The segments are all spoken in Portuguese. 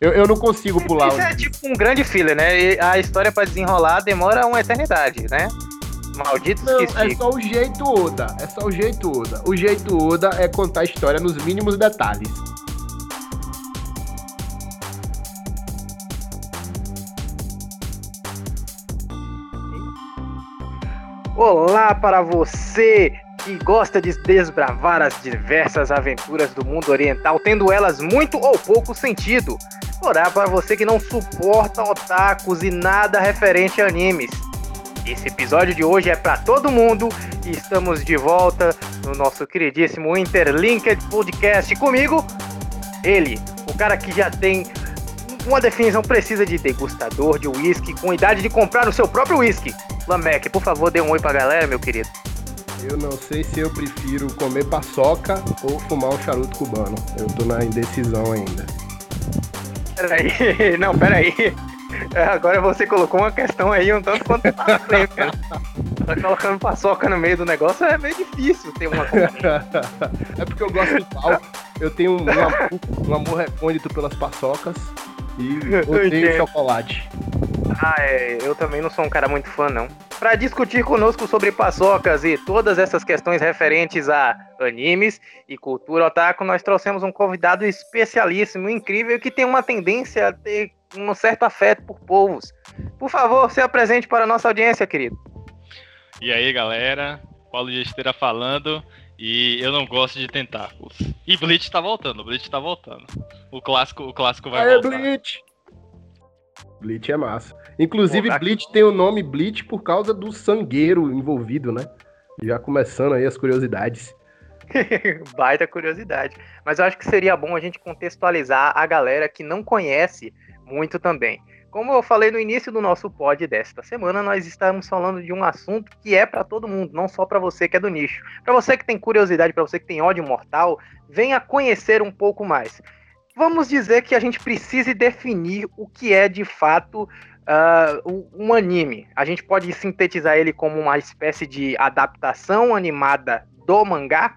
Eu, eu não consigo pular. Isso é tipo um grande filler, né? E a história pra desenrolar demora uma eternidade, né? Malditos Não, que é só o jeito Oda. É só o jeito Oda. O jeito Oda é contar a história nos mínimos detalhes. Olá para você que gosta de desbravar as diversas aventuras do mundo oriental, tendo elas muito ou pouco sentido. Olá para você que não suporta otakus e nada referente a animes. Esse episódio de hoje é para todo mundo e estamos de volta no nosso queridíssimo Interlinked Podcast comigo, ele, o cara que já tem uma definição precisa de degustador de uísque com idade de comprar o seu próprio uísque. Lamek, por favor, dê um oi pra galera, meu querido. Eu não sei se eu prefiro comer paçoca ou fumar um charuto cubano. Eu tô na indecisão ainda. Peraí, não, peraí. Agora você colocou uma questão aí um tanto quanto tá cara. Tá colocando paçoca no meio do negócio é meio difícil ter uma. é porque eu gosto de pau. Eu tenho um, amor- um amor recôndito pelas paçocas e odeio chocolate. Ah, é, eu também não sou um cara muito fã, não. Para discutir conosco sobre paçocas e todas essas questões referentes a animes e cultura otaku, nós trouxemos um convidado especialíssimo, incrível, que tem uma tendência a ter um certo afeto por povos. Por favor, se apresente para a nossa audiência, querido. E aí, galera? Paulo de Esteira falando. E eu não gosto de tentáculos. E Bleach tá voltando, Bleach tá voltando. O clássico, o clássico vai Aê, voltar. Bleach! Bleach é massa. Inclusive, Pô, Bleach tem o nome Bleach por causa do sangueiro envolvido, né? Já começando aí as curiosidades. Baita curiosidade. Mas eu acho que seria bom a gente contextualizar a galera que não conhece muito também. Como eu falei no início do nosso pod desta semana, nós estamos falando de um assunto que é para todo mundo, não só para você que é do nicho. Para você que tem curiosidade, para você que tem ódio mortal, venha conhecer um pouco mais. Vamos dizer que a gente precise definir o que é de fato ah, um anime. A gente pode sintetizar ele como uma espécie de adaptação animada do mangá,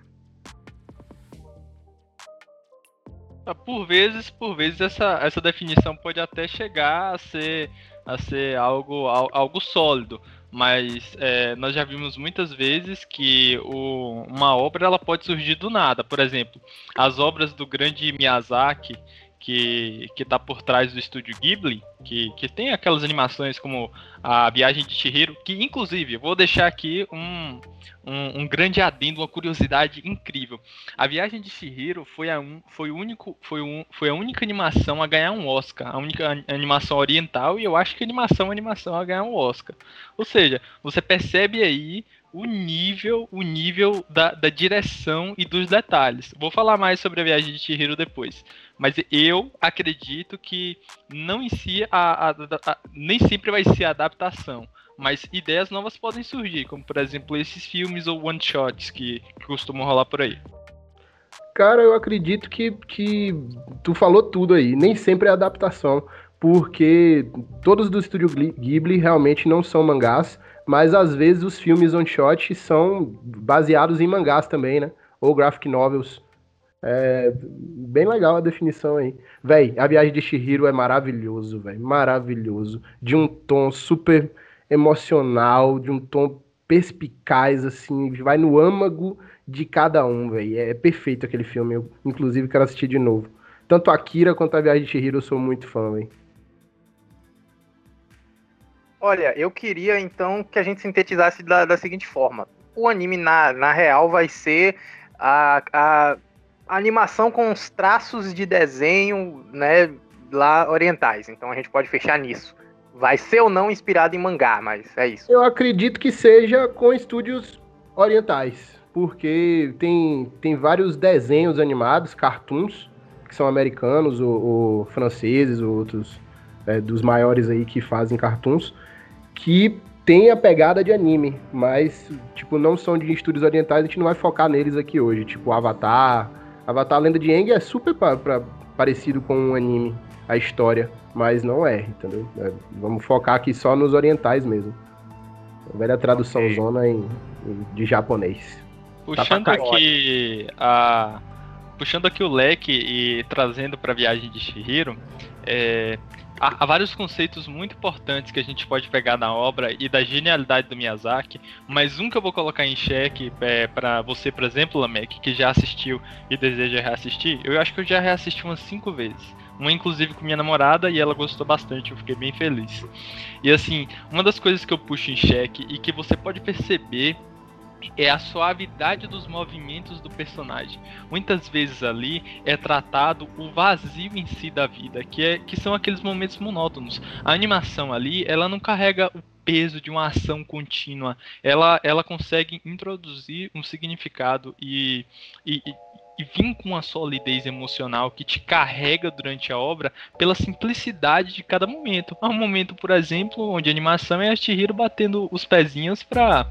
Ah, Por vezes, por vezes essa, essa definição pode até chegar a ser, a ser algo, al- algo sólido, mas é, nós já vimos muitas vezes que o- uma obra ela pode surgir do nada. Por exemplo, as obras do grande Miyazaki, que, que tá por trás do estúdio Ghibli, que, que tem aquelas animações como a Viagem de Chihiro, que inclusive, eu vou deixar aqui um, um, um grande adendo, uma curiosidade incrível. A Viagem de Chihiro foi a, foi o único, foi, um, foi a única animação a ganhar um Oscar, a única an- animação oriental e eu acho que animação é animação a ganhar um Oscar. Ou seja, você percebe aí o nível, o nível da, da direção e dos detalhes. Vou falar mais sobre a Viagem de Chihiro depois, mas eu acredito que não em si a, a- a- nem sempre vai ser a adaptação. Mas ideias novas podem surgir, como por exemplo esses filmes ou one shots que, que costumam rolar por aí. Cara, eu acredito que, que tu falou tudo aí. Nem sempre é adaptação, porque todos do estúdio Ghibli realmente não são mangás, mas às vezes os filmes on shot são baseados em mangás também, né? Ou graphic novels. É bem legal a definição aí. Véi, a viagem de Shihiro é maravilhoso, velho. Maravilhoso. De um tom super emocional, de um tom perspicaz, assim, vai no âmago de cada um, velho. É perfeito aquele filme. Eu, inclusive, quero assistir de novo. Tanto Akira quanto a Viagem de Chihiro eu sou muito fã, velho. Olha, eu queria então que a gente sintetizasse da, da seguinte forma: o anime, na, na real, vai ser a, a, animação com os traços de desenho, né, lá orientais. Então a gente pode fechar nisso. Vai ser ou não inspirado em mangá, mas é isso. Eu acredito que seja com estúdios orientais, porque tem, tem vários desenhos animados, cartoons, que são americanos ou, ou franceses ou outros é, dos maiores aí que fazem cartoons, que tem a pegada de anime, mas, tipo, não são de estúdios orientais, a gente não vai focar neles aqui hoje, tipo Avatar. Avatar Lenda de Aang é super pa- pra- parecido com um anime, a história, mas não é, entendeu? É, vamos focar aqui só nos orientais mesmo. A velha tradução zona em, em- de japonês. Puxando Tá pra cá. aqui a puxando aqui o leque e trazendo para a viagem de Shihiro, é, há, vários conceitos muito importantes que a gente pode pegar na obra e da genialidade do Miyazaki, mas um que eu vou colocar em xeque é, para você, por exemplo, Lamek, que já assistiu e deseja reassistir, eu acho que eu já reassisti umas cinco vezes. Uma inclusive com minha namorada e ela gostou bastante, eu fiquei bem feliz. E assim, uma das coisas que eu puxo em xeque e que você pode perceber é a suavidade dos movimentos do personagem. Muitas vezes ali é tratado o vazio em si da vida, que, é, que são aqueles momentos monótonos. A animação ali, ela não carrega o peso de uma ação contínua. Ela, ela consegue introduzir um significado e, e, e com uma solidez emocional que te carrega durante a obra pela simplicidade de cada momento. Há um momento, por exemplo, onde a animação é a Chihiro batendo os pezinhos para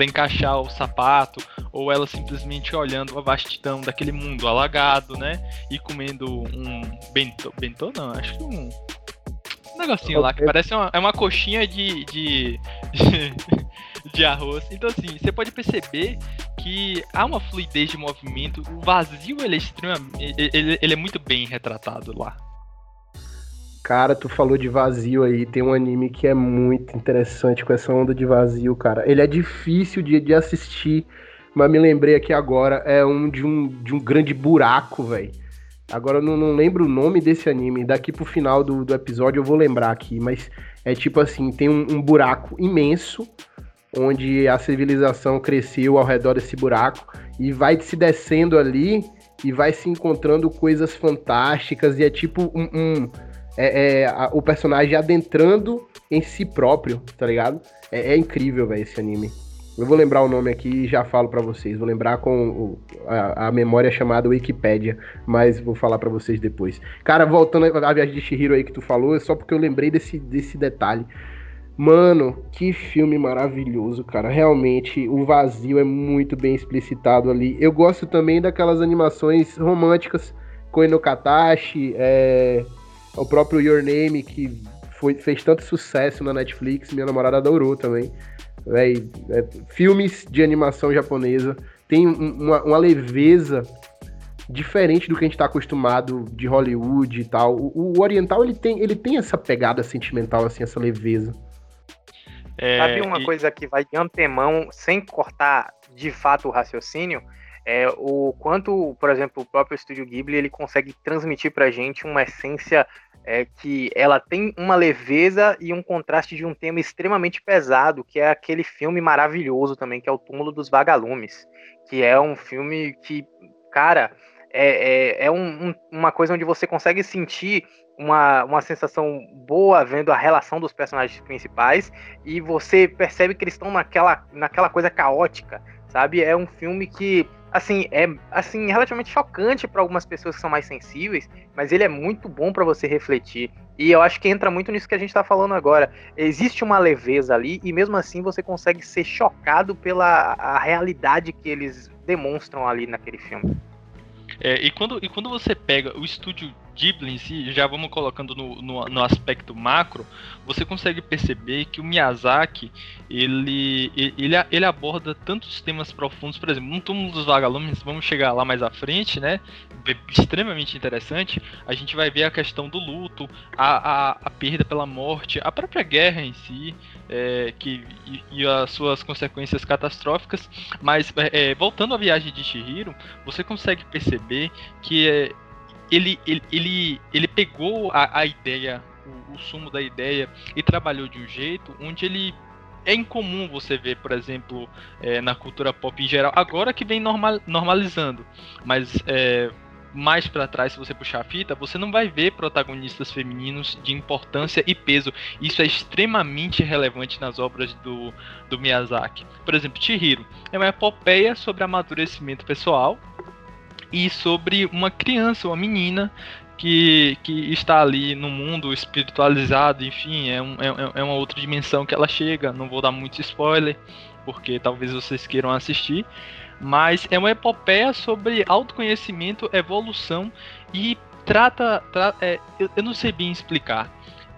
encaixar o sapato, ou ela simplesmente olhando a vastidão daquele mundo alagado, né? E comendo um bentô, bentô não, acho que um negocinho lá que parece uma, é uma coxinha de, de, de, de arroz. Então, assim, você pode perceber que há uma fluidez de movimento. O vazio ele é extremamente. Ele, ele é muito bem retratado lá. Cara, tu falou de vazio aí. Tem um anime que é muito interessante com essa onda de vazio, cara. Ele é difícil de, de assistir, mas me lembrei aqui agora. É um de um, de um grande buraco, velho. Agora eu não, não, lembro o nome desse anime. Daqui pro final do, do episódio eu vou lembrar aqui. Mas é tipo assim: tem um, um buraco imenso onde a civilização cresceu ao redor desse buraco e vai se descendo ali e vai se encontrando coisas fantásticas e é tipo um, um é, é a, o personagem adentrando em si próprio, tá ligado? É, é incrível, velho, esse anime. Eu vou lembrar o nome aqui e já falo para vocês. Vou lembrar com o, a, a, memória chamada Wikipedia, mas vou falar para vocês depois. Cara, voltando à viagem de Shihiro aí que tu falou, é só porque eu lembrei desse, desse detalhe. Mano, que filme maravilhoso, cara. Realmente, o vazio é muito bem explicitado ali. Eu gosto também daquelas animações românticas, Koino Katashi, é, o próprio Your Name, que foi, fez tanto sucesso na Netflix, minha namorada adorou também. É, é, filmes de animação japonesa tem uma, uma, leveza diferente do que a gente está acostumado de Hollywood e tal. O, o, oriental ele tem, ele tem essa pegada sentimental, assim, essa leveza. É, Sabe uma e... coisa que vai de antemão, sem cortar de fato o raciocínio, é o quanto, por exemplo, o próprio Estúdio Ghibli ele consegue transmitir pra gente uma essência é, que ela tem uma leveza e um contraste de um tema extremamente pesado, que é aquele filme maravilhoso também, que é o Túmulo dos Vagalumes, que é um filme que, cara, é, é, é um, um, uma coisa onde você consegue sentir uma, uma sensação boa vendo a relação dos personagens principais e você percebe que eles estão naquela, naquela coisa caótica, sabe? É um filme que assim é assim relativamente chocante para algumas pessoas que são mais sensíveis, mas ele é muito bom para você refletir. E eu acho que entra muito nisso que a gente está falando agora. Existe uma leveza ali e mesmo assim você consegue ser chocado pela a realidade que eles demonstram ali naquele filme. É, e, quando, e quando você pega o estúdio Ghibli em si, já vamos colocando no, no, no, aspecto macro, você consegue perceber que o Miyazaki ele, ele, ele aborda tantos temas profundos, por exemplo, no túmulo dos vagalumes, vamos chegar lá mais à frente, né? Extremamente interessante. A gente vai ver a questão do luto, a, a, a perda pela morte, a própria guerra em si, é, que, e, e, as suas consequências catastróficas. Mas é, é voltando à viagem de Shihiro, você consegue perceber que é, ele, ele, ele, ele pegou a, a ideia, o, o, sumo da ideia, e trabalhou de um jeito onde ele. É incomum você ver, por exemplo, é, na cultura pop em geral, agora que vem normal, normalizando, mas é, mais para trás, se você puxar a fita, você não vai ver protagonistas femininos de importância e peso. Isso é extremamente relevante nas obras do, do Miyazaki. Por exemplo, Chihiro é uma epopeia sobre amadurecimento pessoal, e sobre uma criança, uma menina que, que está ali no mundo espiritualizado, enfim, é, um, é, é uma outra dimensão que ela chega. Não vou dar muito spoiler, porque talvez vocês queiram assistir, mas é uma epopeia sobre autoconhecimento, evolução e trata. trata é, eu, eu não sei bem explicar.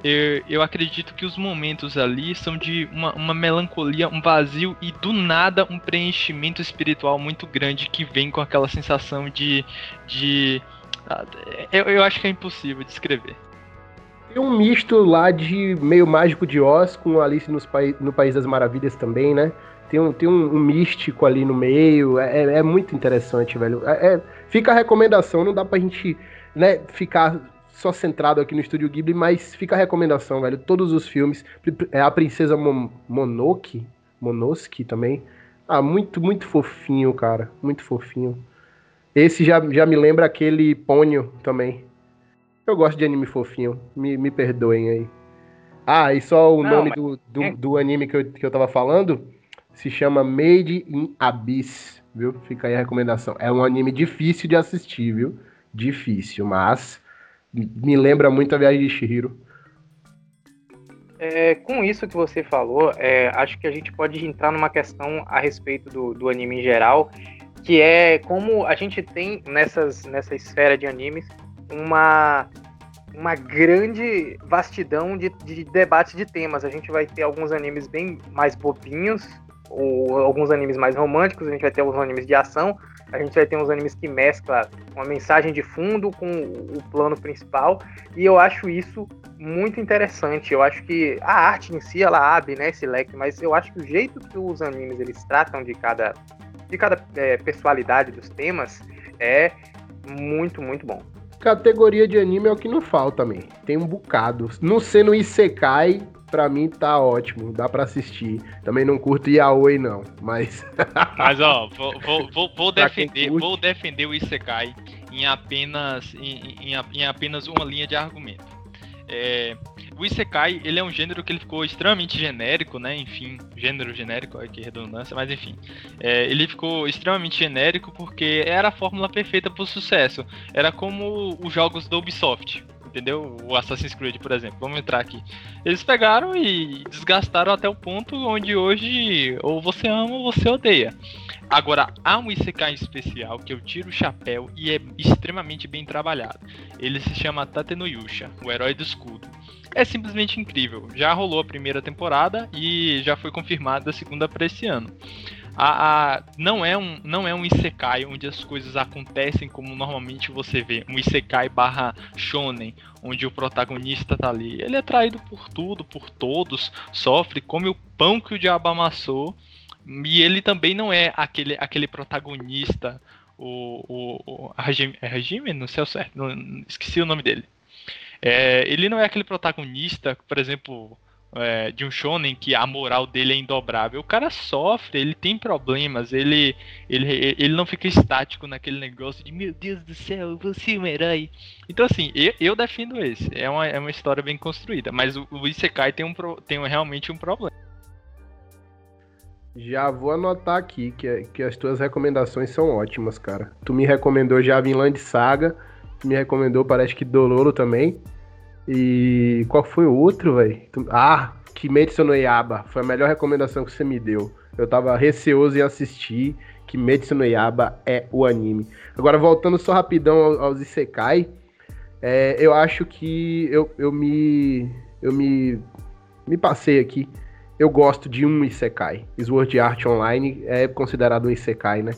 Eu, eu acredito que os momentos ali são de uma, uma melancolia, um vazio e do nada um preenchimento espiritual muito grande que vem com aquela sensação de. de ah, eu, eu acho que é impossível descrever. Tem um misto lá de meio mágico de Oz com Alice nos no País das Maravilhas também, né? Tem um, tem um, um místico ali no meio. É, é, é muito interessante, velho. É, é, fica a recomendação, não dá pra gente né, ficar só centrado aqui no Estúdio Ghibli, mas fica a recomendação, velho. Todos os filmes. É a Princesa Mon Monoki, Monoski também. Ah, muito, muito fofinho, cara. Muito fofinho. Esse já, já me lembra aquele Ponyo também. Eu gosto de anime fofinho. Me, me perdoem aí. Ah, e só o Não, nome mas... do, do, é do, anime que eu, que eu tava falando se chama Made in Abyss, viu? Fica aí a recomendação. É um anime difícil de assistir, viu? Difícil, mas me lembra muito a viagem de Shihiro. É, com isso que você falou, é, acho que a gente pode entrar numa questão a respeito do, do, anime em geral, que é como a gente tem nessas, nessa esfera de animes uma, uma grande vastidão de, de debate de temas. A gente vai ter alguns animes bem mais bobinhos, ou alguns animes mais românticos, a gente vai ter alguns animes de ação, a gente vai ter uns animes que mescla uma mensagem de fundo com o plano principal, e eu acho isso muito interessante. Eu acho que a arte em si, ela abre né, esse leque, mas eu acho que o jeito que os animes eles tratam de cada, de cada é, personalidade dos temas é muito, muito bom. Categoria de anime é o que não falta também. Tem um bocado. Não sendo Isekai, pra mim tá ótimo, dá pra assistir. Também não curto Yaoi, não, mas. mas ó, vou, vou, vou, vou defender, vou defender o Isekai em apenas, em, em, em apenas uma linha de argumento. É, o Isekai, ele é um gênero que ele ficou extremamente genérico, né? Enfim, gênero genérico, olha que redundância, mas enfim. É, ele ficou extremamente genérico porque era a fórmula perfeita para o sucesso. Era como os jogos da Ubisoft entendeu? O Assassin's Creed, por exemplo. Vamos entrar aqui. Eles pegaram e desgastaram até o ponto onde hoje ou você ama ou você odeia. Agora, há um Isekai especial que eu tiro o chapéu e é extremamente bem trabalhado. Ele se chama Tatenoyusha, o herói do escudo. É simplesmente incrível. Já rolou a primeira temporada e já foi confirmada a segunda para esse ano a, a, não é um não é um isekai onde as coisas acontecem como normalmente você vê. Um isekai barra shonen onde o protagonista tá ali. Ele é traído por tudo por todos sofre come o pão que o diabo amassou. E ele também não é aquele aquele protagonista o, o, o regime, é regime não sei o certo não, esqueci o nome dele. É, ele não é aquele protagonista por exemplo é, de um shonen que a moral dele é indobrável. O cara sofre, ele tem problemas, ele, ele, ele não fica estático naquele negócio de meu Deus do céu, vou ser um herói. Então, assim, eu, eu defendo esse. É uma, é uma história bem construída, mas o, o Isekai tem, um, tem realmente um problema. Já vou anotar aqui que, que as tuas recomendações são ótimas, cara. Tu me recomendou já Vinland Saga, tu me recomendou, parece que Doloro também. E qual foi o outro, velho? Ah, Kimetsu no Yaba. Foi a melhor recomendação que você me deu. Eu tava receoso em assistir. Kimetsu no Yaba é o anime. Agora, voltando só rapidão aos Isekai. É, eu acho que eu, eu me. Eu me. Me passei aqui. Eu gosto de um Isekai. Sword Art Online é considerado um Isekai, né?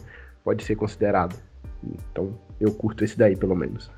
Pode ser considerado. Então, eu curto esse daí, pelo menos.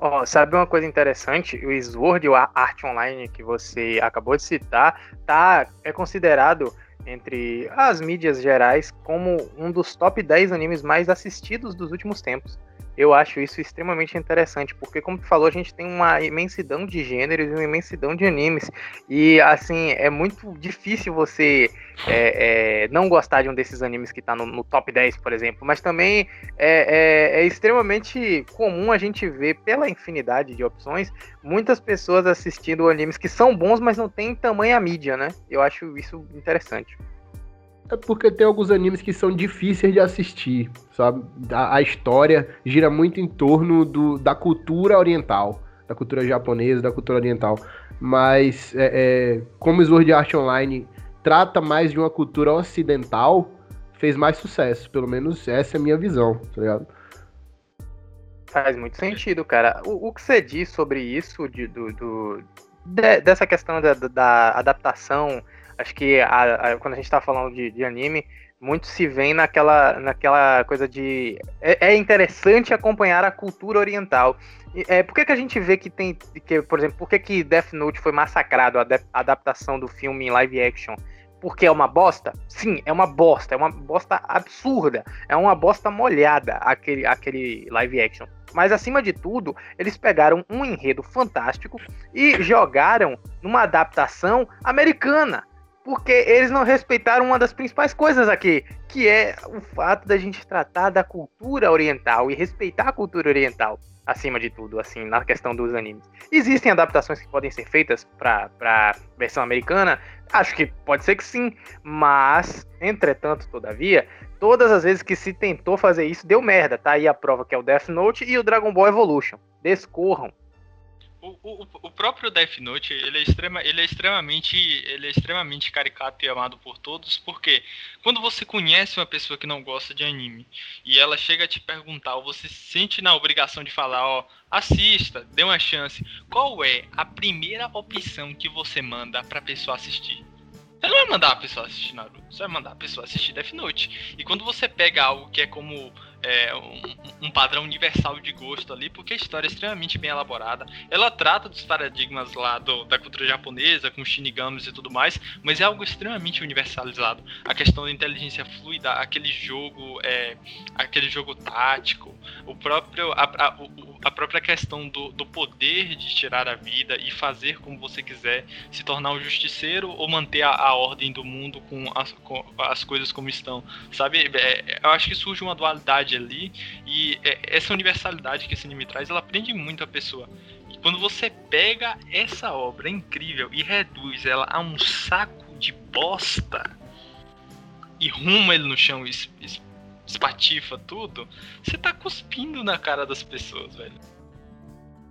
Oh, sabe uma coisa interessante? O Sword Art Online que você acabou de citar tá, é considerado entre as mídias gerais como um dos top 10 animes mais assistidos dos últimos tempos. Eu acho isso extremamente interessante, porque, como tu falou, a gente tem uma imensidão de gêneros e uma imensidão de animes. E, assim, é muito difícil você é, é, não gostar de um desses animes que tá no, no top 10, por exemplo. Mas também é, é, é, extremamente comum a gente ver, pela infinidade de opções, muitas pessoas assistindo animes que são bons, mas não tem tamanha mídia, né? Eu acho isso interessante. É porque tem alguns animes que são difíceis de assistir, sabe? A, a história gira muito em torno do, da cultura oriental, da cultura japonesa, da cultura oriental. Mas, é, é, como Sword Art Online trata mais de uma cultura ocidental, fez mais sucesso. Pelo menos essa é a minha visão, tá ligado? Faz muito sentido, cara. O, o que você diz sobre isso, de, do, do de, dessa questão da, da, adaptação, acho que a, a, quando a gente tá falando de, de, anime, muito se vem naquela, naquela coisa de. É, é interessante acompanhar a cultura oriental. É, por que, que a gente vê que tem. Que, por exemplo, por que, que Death Note foi massacrado, a, a adaptação do filme em live action? Porque é uma bosta? Sim, é uma bosta. É uma bosta absurda. É uma bosta molhada aquele, aquele live action. Mas acima de tudo, eles pegaram um enredo fantástico e jogaram numa adaptação americana. Porque eles não respeitaram uma das principais coisas aqui, que é o fato da gente tratar da cultura oriental e respeitar a cultura oriental acima de tudo, assim, na questão dos animes. Existem adaptações que podem ser feitas para versão americana? Acho que pode ser que sim, mas, entretanto, todavia, todas as vezes que se tentou fazer isso, deu merda. Tá aí a prova que é o Death Note e o Dragon Ball Evolution. Descorram. O, o, o, próprio Death Note ele é, extrema, ele é extremamente ele é extremamente caricato e amado por todos porque quando você conhece uma pessoa que não gosta de anime e ela chega a te perguntar ou você se sente na obrigação de falar ó assista dê uma chance qual é a primeira opção que você manda para pessoa assistir você não vai mandar a pessoa assistir Naruto, você vai mandar a pessoa assistir Death Note. E quando você pega algo que é como é, um, um, padrão universal de gosto ali, porque a história é extremamente bem elaborada. Ela trata dos paradigmas lá do, da cultura japonesa, com shinigamis e tudo mais, mas é algo extremamente universalizado. A questão da inteligência fluida, aquele jogo, é, aquele jogo tático, o próprio, a, a, a própria questão do, do poder de tirar a vida e fazer como você quiser, se tornar um justiceiro ou manter a, a ordem do mundo com as, com as coisas como estão, sabe? É, eu acho que surge uma dualidade universalidade ali. E é, essa universalidade que esse anime traz, ela prende muito a pessoa. E quando você pega essa obra incrível e reduz ela a um saco de bosta e ruma ele no chão e espatifa tudo, você tá cuspindo na cara das pessoas, velho.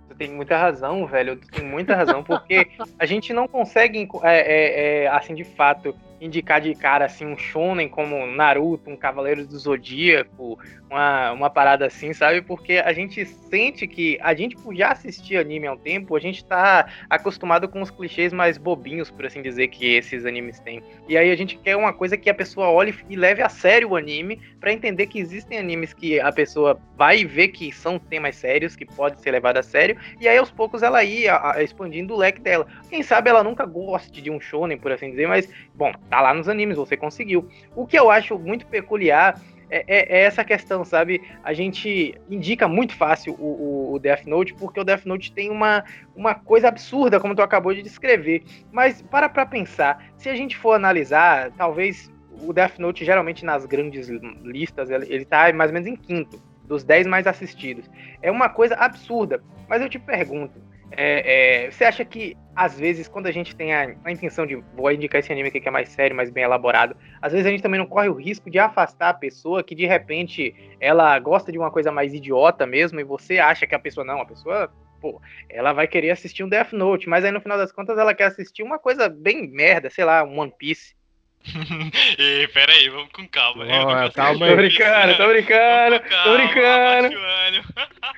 Você tem muita razão, velho. Tem muita razão, porque a gente não consegue, é, é, é, assim, de fato, indicar de cara assim um shonen como Naruto, um Cavaleiro do Zodíaco, uma, uma parada assim, sabe? Porque a gente sente que a gente por já assistir anime há um tempo, a gente tá acostumado com os clichês mais bobinhos, por assim dizer, que esses animes têm. E aí a gente quer uma coisa que a pessoa olhe e leve a sério o anime para entender que existem animes que a pessoa vai ver que são temas sérios, que pode ser levado a sério, e aí aos poucos ela ia expandindo o leque dela. Quem sabe ela nunca goste de um shonen, por assim dizer, mas bom, tá lá nos animes, você conseguiu. O que eu acho muito peculiar é, é, é, essa questão, sabe? A gente indica muito fácil o, o, Death Note, porque o Death Note tem uma, uma coisa absurda, como tu acabou de descrever. Mas para pra pensar, se a gente for analisar, talvez o Death Note, geralmente nas grandes listas, ele, ele tá mais ou menos em quinto, dos 10 mais assistidos. É uma coisa absurda. Mas eu te pergunto, é, é, você acha que, às vezes, quando a gente tem a, a, intenção de vou indicar esse anime aqui que é mais sério, mais bem elaborado, às vezes a gente também não corre o risco de afastar a pessoa que de repente ela gosta de uma coisa mais idiota mesmo, e você acha que a pessoa não, a pessoa, pô, ela vai querer assistir um Death Note, mas aí no final das contas ela quer assistir uma coisa bem merda, sei lá, um One Piece. e, pera aí, vamos com calma. Oh, calma. Tô brincando, tô brincando, tô brincando.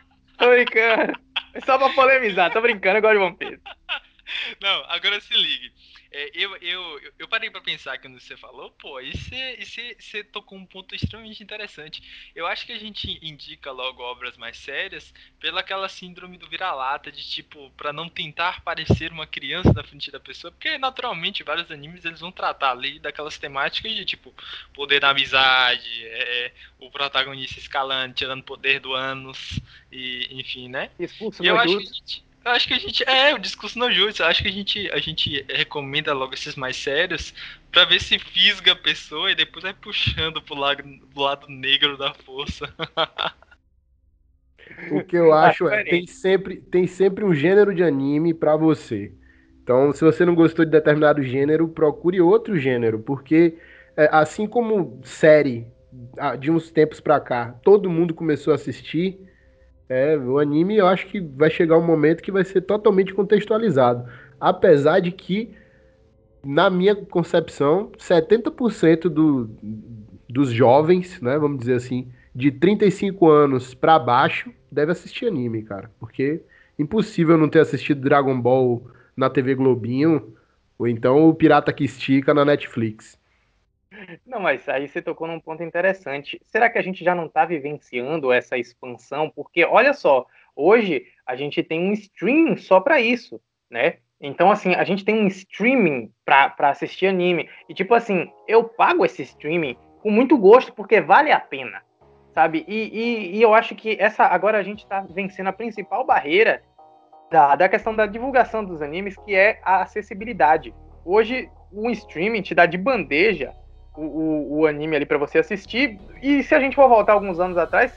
Tô brincando. É só pra polemizar, tô brincando, eu gosto de One Piece. Não, agora se ligue. É, eu, eu, eu parei para pensar quando você falou, pô, e você tocou um ponto extremamente interessante. Eu acho que a gente indica logo obras mais sérias pela aquela síndrome do vira-lata, de tipo, para não tentar parecer uma criança na frente da pessoa, porque naturalmente vários animes eles vão tratar ali daquelas temáticas de tipo, poder da amizade, é, é o protagonista escalando, tirando poder do ânus, e enfim, né? Expulso e eu acho que a gente eu acho que a gente. É, o discurso não justo. Acho que a gente, a gente recomenda logo esses mais sérios pra ver se fisga a pessoa e depois vai puxando pro lado, do lado negro da força. o que eu acho é tem sempre, tem sempre um gênero de anime para você. Então, se você não gostou de determinado gênero, procure outro gênero, porque é, assim como série de uns tempos pra cá, todo mundo começou a assistir é, o anime eu acho que vai chegar um momento que vai ser totalmente contextualizado. Apesar de que, na minha concepção, 70% do, dos jovens, né, vamos dizer assim, de 35 anos para baixo, deve assistir anime, cara. Porque impossível não ter assistido Dragon Ball na TV Globinho, ou então o Pirata que Estica na Netflix. Não, mas aí você tocou num ponto interessante. Será que a gente já não está vivenciando essa expansão? Porque, olha só, hoje a gente tem um streaming só para isso, né? Então, assim, a gente tem um streaming para assistir anime. E, tipo assim, eu pago esse streaming com muito gosto, porque vale a pena, sabe? E, e, e eu acho que essa agora a gente está vencendo a principal barreira da, da questão da divulgação dos animes, que é a acessibilidade. Hoje, o streaming te dá de bandeja o, o, o anime ali para você assistir. E se a gente for voltar alguns anos atrás,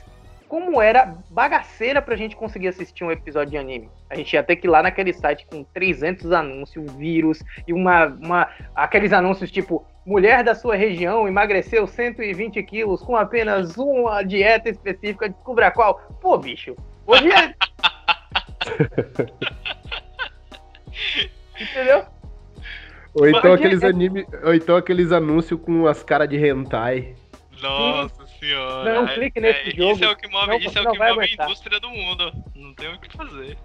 como era bagaceira pra gente conseguir assistir um episódio de anime. A gente ia ter que ir lá naquele site com 300 anúncios, vírus e uma, uma aqueles anúncios tipo mulher da sua região emagreceu 120 quilos com apenas uma dieta específica, descubra qual. Pô, bicho, hoje é... Entendeu? Ou então, aqueles é... anime, ou então aqueles anúncios com as caras de hentai. Nossa senhora. Não clique nesse é, jogo. Isso é o que move, não, isso é o que move a indústria do mundo. Não tem o que fazer.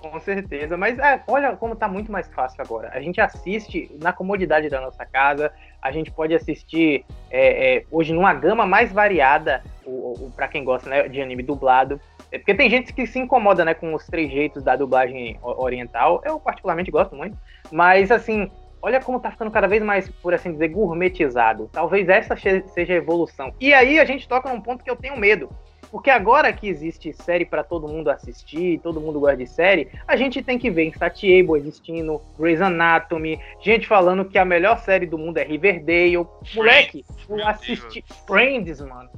Com certeza, mas é, olha como tá muito mais fácil agora. A gente assiste na comodidade da nossa casa, a gente pode assistir é, é, hoje numa gama mais variada, o, o para quem gosta né, de anime dublado. É, porque tem gente que se incomoda né, com os três jeitos da dublagem oriental. Eu particularmente gosto muito. Mas assim, olha como tá ficando cada vez mais, por assim dizer, gourmetizado. Talvez essa seja a evolução. E aí a gente toca num ponto que eu tenho medo. Porque agora que existe série para todo mundo assistir, todo mundo gosta de série, a gente tem que ver Insatiable existindo, Grey's Anatomy, gente falando que a melhor série do mundo é Riverdale. Moleque, eu assisti Friends, mano.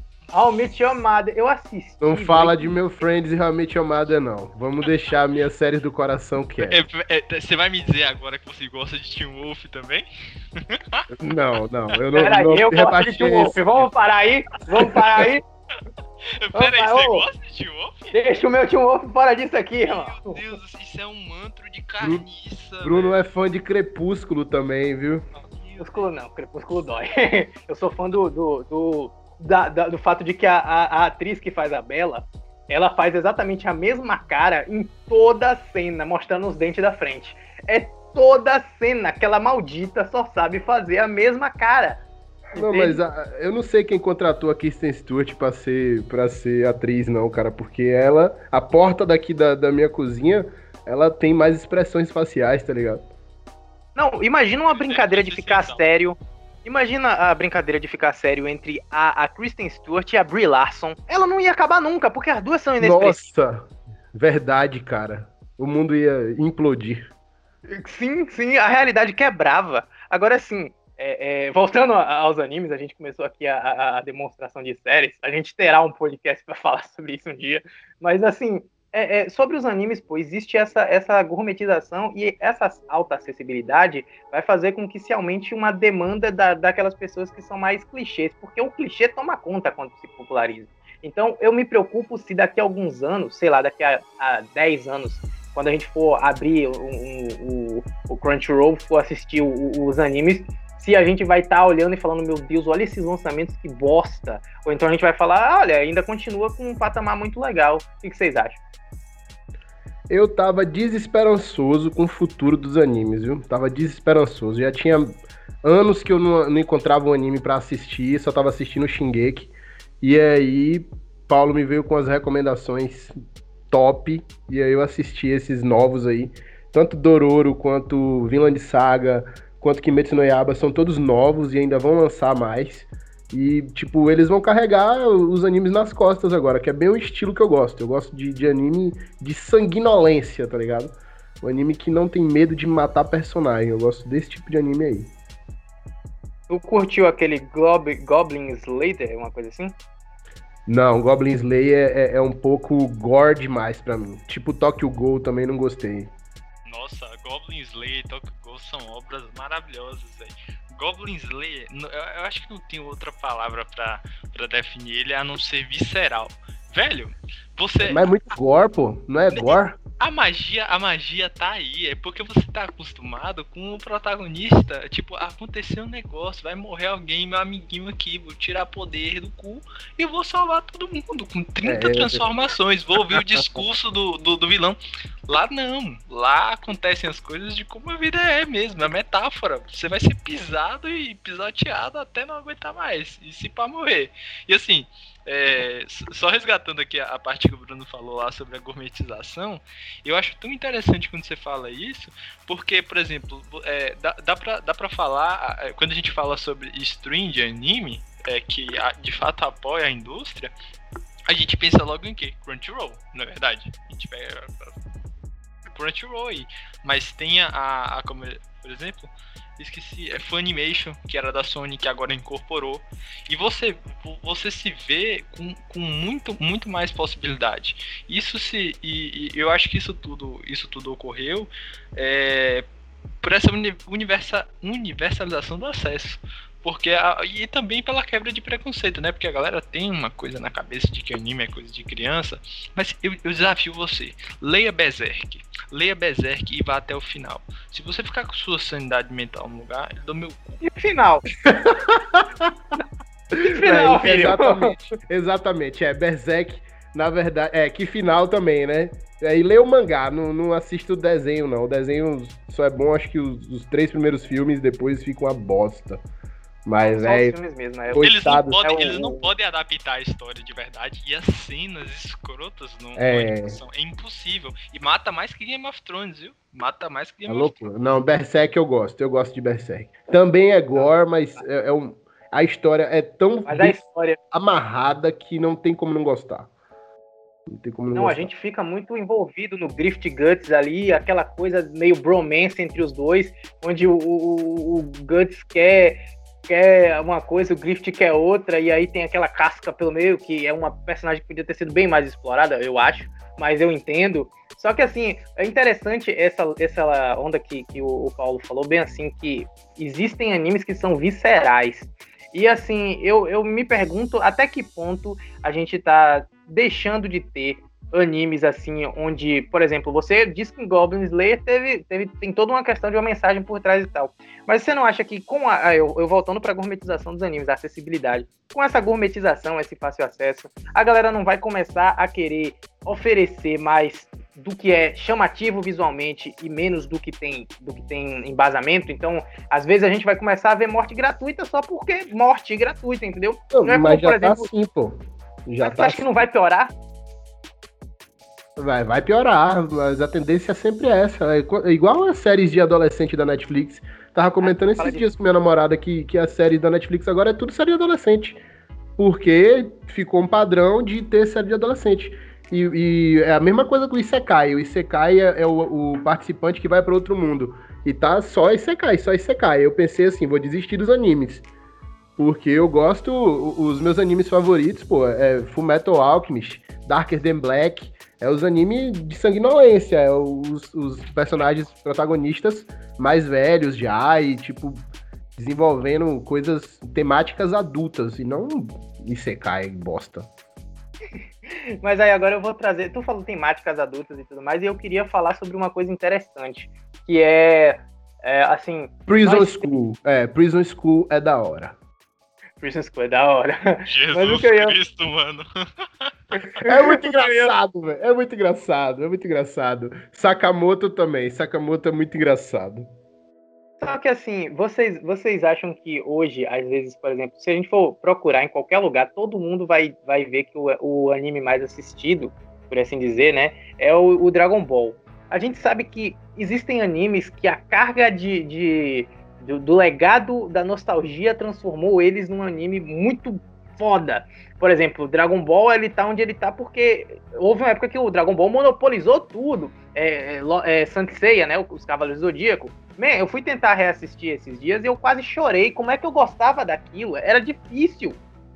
Your Mother, eu assisti. Não fala de meu Friends e Your Mother, não. Vamos deixar a minha série do coração quieto. É, é, você vai me dizer agora que você gosta de Teen Wolf também? Não, não. Eu não, Peraí, não eu gosto de Teen Wolf. Vamos parar aí? Vamos parar aí? Peraí, você gosta de Teen Wolf? Deixa o meu Teen Wolf fora disso aqui, irmão. Meu Deus, isso é um mantro de carniça. Bruno é fã de Crepúsculo também, viu? Crepúsculo não, Crepúsculo dói. Eu sou fã do, do, do da, da, do fato de que a, a, a, atriz que faz a Bela, ela faz exatamente a mesma cara em toda a cena, mostrando os dentes da frente. É toda a cena, aquela maldita só sabe fazer a mesma cara. Não, mas a, eu não sei quem contratou a Kristen Stewart pra ser, pra ser atriz, não, cara, porque ela, a porta daqui da, da minha cozinha, ela tem mais expressões faciais, tá ligado? Não, imagina uma brincadeira de ficar sério Imagina a brincadeira de ficar sério entre a, a Kristen Stewart e a Brie Larson. Ela não ia acabar nunca, porque as duas são inexpressíveis. Nossa, verdade, cara. O mundo ia implodir. Sim, sim, a realidade quebrava. Agora, sim, é, é, voltando aos animes, a gente começou aqui a, a, a demonstração de séries. A gente terá um podcast para falar sobre isso um dia. Mas, assim, é, é, sobre os animes, pô, existe essa, essa gourmetização e essa alta acessibilidade vai fazer com que se aumente uma demanda da, daquelas pessoas que são mais clichês, porque o clichê toma conta quando se populariza. Então, eu me preocupo se daqui a alguns anos, sei lá, daqui a, a 10 anos, quando a gente for abrir o, o, Crunchyroll, for assistir o, os animes, se a gente vai estar tá olhando e falando, meu Deus, olha esses lançamentos que bosta. Ou então a gente vai falar, olha, ainda continua com um patamar muito legal. O que vocês acham? Eu tava desesperançoso com o futuro dos animes, viu? Tava desesperançoso. Já tinha anos que eu não, não encontrava um anime para assistir, só tava assistindo Shingeki. E aí, Paulo me veio com as recomendações top, e aí eu assisti esses novos aí. Tanto Dororo quanto Vinland Saga, quanto Kimetsu no Yaba são todos novos e ainda vão lançar mais. E, tipo, eles vão carregar os animes nas costas agora, que é bem o estilo que eu gosto. Eu gosto de, de anime de sanguinolência, tá ligado? Um anime que não tem medo de matar personagem. Eu gosto desse tipo de anime aí. Tu curtiu aquele Glob Goblin Slayer, uma coisa assim? Não, Goblin Slayer é, é, é um pouco gore demais pra mim. Tipo Tokyo Ghoul também não gostei. Nossa, Goblin Slayer e Tokyo Ghoul são obras maravilhosas, velho. Goblin Slayer, eu acho que não tem outra palavra pra, pra definir ele a não ser visceral. Velho, você. Mas é muito gore, pô. Não é gore? A magia, a magia tá aí. É porque você tá acostumado com o protagonista. Tipo, aconteceu um negócio, vai morrer alguém, meu amiguinho aqui, vou tirar poder do cu e vou salvar todo mundo. Com 30 é, transformações. Vou ouvir o discurso do, do, do, vilão. Lá não. Lá acontecem as coisas de como a vida é mesmo. É metáfora. Você vai ser pisado e pisoteado até não aguentar mais. E se para morrer. E assim. É, só resgatando aqui a, a, parte que o Bruno falou lá sobre a gourmetização, eu acho tão interessante quando você fala isso, porque, por exemplo, é, dá, dá, pra, dá pra falar, é, quando a gente fala sobre stream de anime, é, que de fato apoia a indústria, a gente pensa logo em quê? Crunchyroll, na é verdade. A gente pega Crunchyroll aí. Mas tem a, a, como, por exemplo, esqueci, é Funimation, que era da Sony, que agora incorporou. E você, você se vê com, com muito, muito mais possibilidade. Isso se. E, e eu acho que isso tudo, isso tudo ocorreu é, por essa universa, universalização do acesso. Porque a, e também pela quebra de preconceito, né? Porque a galera tem uma coisa na cabeça de que anime é coisa de criança. Mas eu, eu desafio você: leia Berserk. Leia Berserk e vá até o final. Se você ficar com sua sanidade mental no lugar, ele dá meu cu. E final? e final, é, exatamente. Exatamente. É, Berserk, na verdade. É, que final também, né? É, e lê o mangá, não, não assista o desenho, não. O desenho só é bom, acho que os, os três primeiros filmes, depois fica uma bosta. Mas é. Mesmo, né? eles, não podem, é eles não podem adaptar a história de verdade e as cenas escrotas não, é... são, é impossível. E mata mais que Game of Thrones, viu? Mata mais que Game é of Thrones. Não, Berserk eu gosto, eu gosto de Berserk. Também é gore, mas é, é um, a história é tão história... amarrada que não tem como não gostar. Não, tem como não, não a gente fica muito envolvido no Grift Guts ali, aquela coisa meio bromance entre os dois, onde o, o, o Guts quer quer uma coisa, o Griffith quer outra, e aí tem aquela casca pelo meio, que é uma personagem que podia ter sido bem mais explorada, eu acho, mas eu entendo. Só que assim, é interessante essa, essa onda que, que o, Paulo falou, bem assim, que existem animes que são viscerais. E assim, eu, eu me pergunto até que ponto a gente tá deixando de ter animes assim, onde, por exemplo, você diz que em Goblin Slayer teve, teve, tem toda uma questão de uma mensagem por trás e tal. Mas você não acha que com a. Eu, eu voltando para a gourmetização dos animes, a acessibilidade, com essa gourmetização, esse fácil acesso, a galera não vai começar a querer oferecer mais do que é chamativo visualmente e menos do que tem do que tem embasamento. Então, às vezes a gente vai começar a ver morte gratuita só porque morte gratuita, entendeu? Não, não é como, por tá exemplo, tá assim, pô. Já tá você acha assim. que não vai piorar? Vai, vai piorar, mas a tendência sempre é essa. É igual as séries de adolescente da Netflix. Tava comentando ah, esses dias com minha namorada que, que as séries da Netflix agora é tudo série de adolescente. Porque ficou um padrão de ter série de adolescente. E, e é a mesma coisa com o Isekai. O Isekai é, é o, o, participante que vai para outro mundo. E tá só Isekai, só Isekai. Eu pensei assim, vou desistir dos animes. Porque eu gosto, os meus animes favoritos, pô, é Fullmetal Alchemist, Darker Than Black, é os animes de sanguinolência, é os, os personagens protagonistas mais velhos já e, tipo, desenvolvendo coisas temáticas adultas e não Isekai bosta. Mas aí agora eu vou trazer. Tu falou temáticas adultas e tudo mais, e eu queria falar sobre uma coisa interessante, que é, é assim. Prison nós... School. É, Prison School é da hora. Prison School é da hora. Jesus Mas o que eu ia... Cristo, mano. É muito engraçado, velho. É muito engraçado, é muito engraçado. Sakamoto também. Sakamoto é muito engraçado. Só que assim, vocês, vocês acham que hoje, às vezes, por exemplo, se a gente for procurar em qualquer lugar, todo mundo vai, vai ver que o, o anime mais assistido, por assim dizer, né, é o, o Dragon Ball. A gente sabe que existem animes que a carga de, de do, do, legado da nostalgia transformou eles num anime muito foda. Por exemplo, Dragon Ball ele tá onde ele tá porque houve uma época que o Dragon Ball monopolizou tudo. É, é, é né, os Cavaleiros do Zodíaco. Man, eu fui tentar reassistir esses dias e eu quase chorei. Como é que eu gostava daquilo? Era difícil.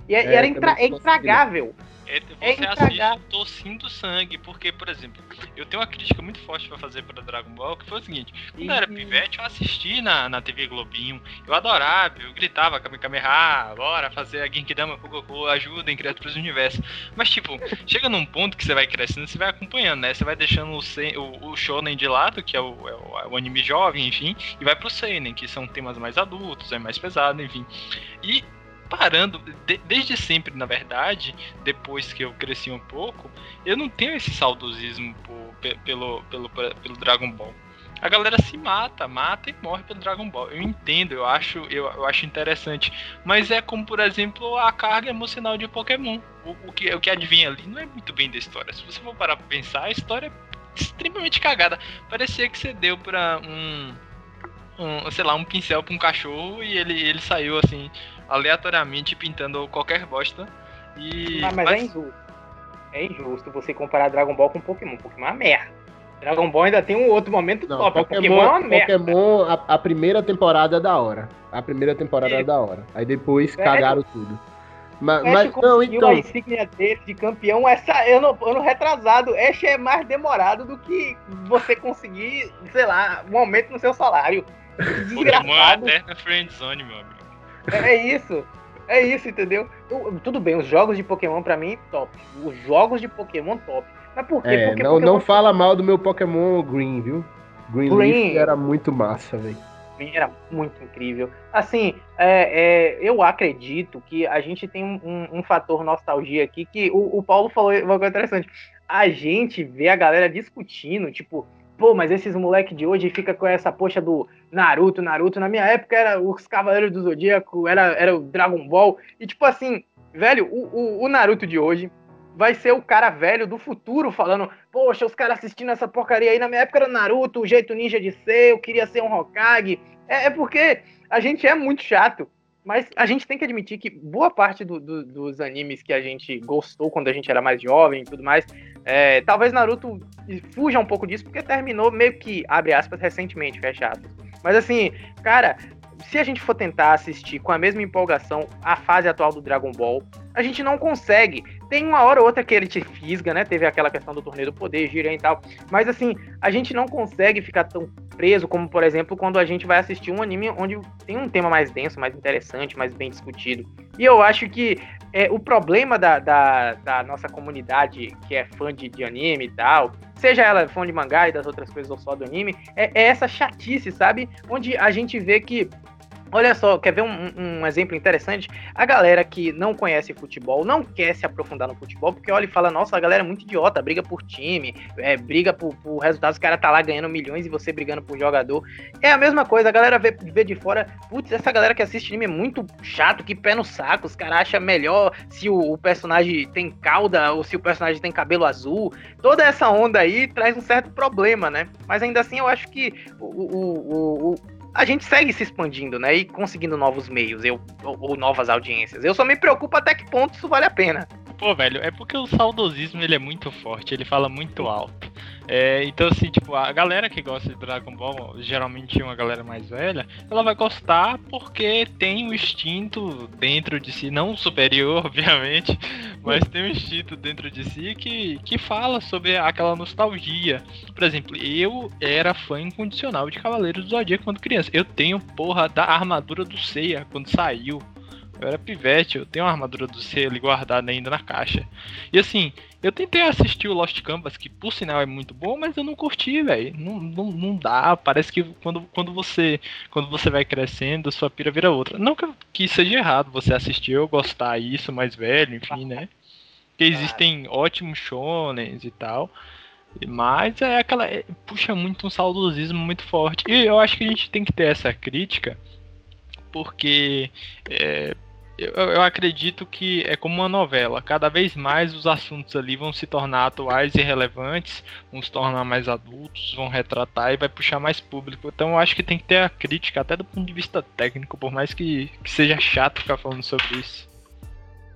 E, é, é, era intra, é intragável. É, você é assiste torcendo sangue, porque, por exemplo, eu tenho uma crítica muito forte para fazer para Dragon Ball, que foi o seguinte, quando eu era pivete, eu assisti na, na TV Globinho, eu adorava, eu gritava Kamehameha, bora fazer a Genkidama pro Goku, ajudem, criaturas do universo. Mas, tipo, chega num ponto que você vai crescendo, você vai acompanhando, né? Você vai deixando o, o, o Shonen de lado, que é o, é o, é o anime jovem, enfim, e vai pro Seinen, que são temas mais adultos, é mais pesado, enfim. E parando, de, desde sempre, na verdade, depois que eu cresci um pouco, eu não tenho esse saudosismo por, pelo, pelo, pelo Dragon Ball. A galera se mata, mata e morre pelo Dragon Ball. Eu entendo, eu acho, eu, eu acho interessante. Mas é como, por exemplo, a carga emocional de Pokémon. O, o, que, o que adivinha ali não é muito bem da história. Se você for parar pra pensar, a história é extremamente cagada. Parecia que você deu pra um, um sei lá, um pincel pra um cachorro e ele, ele saiu assim aleatoriamente pintando qualquer bosta. E. Ah, mas, mas, é injusto. É injusto você comparar Dragon Ball com Pokémon. Pokémon é uma merda. Dragon Ball ainda tem um outro momento Não, top. Pokémon, Pokémon é uma merda. Pokémon, a, a, primeira temporada é da hora. A primeira temporada é, é da hora. Aí depois é, cagaram tudo. Mas, mas não, então. a insígnia dele de campeão, essa ano, ano retrasado, Ash é mais demorado do que você conseguir, sei lá, um aumento no seu salário. Pokémon é eterna friendzone, meu amigo. É isso. É isso, entendeu? Tudo bem, os jogos de Pokémon pra mim, top. Os jogos de Pokémon, top. Mas por quê? É, Porque não, Pokémon... não fala mal do meu Pokémon Green, viu? Green, Green era muito massa, velho. Era muito incrível. Assim, é, é, eu acredito que a gente tem um, um, um fator nostalgia aqui que o, o Paulo falou uma coisa interessante. A gente vê a galera discutindo, tipo, pô, mas esses moleque de hoje fica com essa poxa do Naruto, Naruto. Na minha época era os Cavaleiros do Zodíaco, era, era o Dragon Ball. E tipo assim, velho, o, o, o Naruto de hoje vai ser o cara velho do futuro falando, poxa, os caras assistindo essa porcaria aí, na minha época era Naruto, o jeito ninja de ser, eu queria ser um Hokage. É, é porque a gente é muito chato. Mas a gente tem que admitir que boa parte do, do, dos animes que a gente gostou quando a gente era mais jovem e tudo mais, é, talvez Naruto fuja um pouco disso, porque terminou meio que, abre aspas, recentemente, fecha aspas. Mas assim, cara, se a gente for tentar assistir com a mesma empolgação a fase atual do Dragon Ball, a gente não consegue. Tem uma hora ou outra que ele te fisga, né? Teve aquela questão do torneio do poder, gira e tal. Mas assim, a gente não consegue ficar tão preso como, por exemplo, quando a gente vai assistir um anime onde tem um tema mais denso, mais interessante, mais bem discutido. E eu acho que é, o problema da, da, da, nossa comunidade que é fã de, de, anime e tal, seja ela fã de mangá e das outras coisas ou só do anime, é, é essa chatice, sabe? Onde a gente vê que Olha só, quer ver um, um, exemplo interessante? A galera que não conhece futebol, não quer se aprofundar no futebol, porque olha e fala, nossa, a galera é muito idiota, briga por time, é, briga por, por resultados, o cara tá lá ganhando milhões e você brigando por jogador. É a mesma coisa, a galera vê, vê de fora, putz, essa galera que assiste anime é muito chato, que pé no saco, os caras acham melhor se o, o, personagem tem cauda ou se o personagem tem cabelo azul. Toda essa onda aí traz um certo problema, né? Mas ainda assim eu acho que o, o, o a gente segue se expandindo, né? E conseguindo novos meios eu, ou, ou, novas audiências. Eu só me preocupo até que ponto isso vale a pena. Pô, velho, é porque o saudosismo ele é muito forte, ele fala muito alto. É, então, assim, tipo, a galera que gosta de Dragon Ball, geralmente uma galera mais velha, ela vai gostar porque tem um instinto dentro de si, não superior, obviamente, mas tem um instinto dentro de si que, que fala sobre aquela nostalgia. Por exemplo, eu era fã incondicional de Cavaleiros do Zodíaco quando criança. Eu tenho, porra, da armadura do Seiya quando saiu. Eu era pivete, eu tenho uma armadura do C ali guardada ainda na caixa. E assim, eu tentei assistir o Lost Canvas, que por sinal é muito bom, mas eu não curti, velho. Não, não, não dá. Parece que quando, quando você quando você vai crescendo, sua pira vira outra. Não que, que seja errado você assistir ou gostar isso mais velho, enfim, né? Porque existem ótimos shonens e tal. Mas é aquela. É, puxa muito um saudosismo muito forte. E eu acho que a gente tem que ter essa crítica, porque é, eu, eu, acredito que é como uma novela. Cada vez mais os assuntos ali vão se tornar atuais e relevantes, vão se tornar mais adultos, vão retratar e vai puxar mais público. Então eu acho que tem que ter a crítica, até do ponto de vista técnico, por mais que, que seja chato ficar falando sobre isso.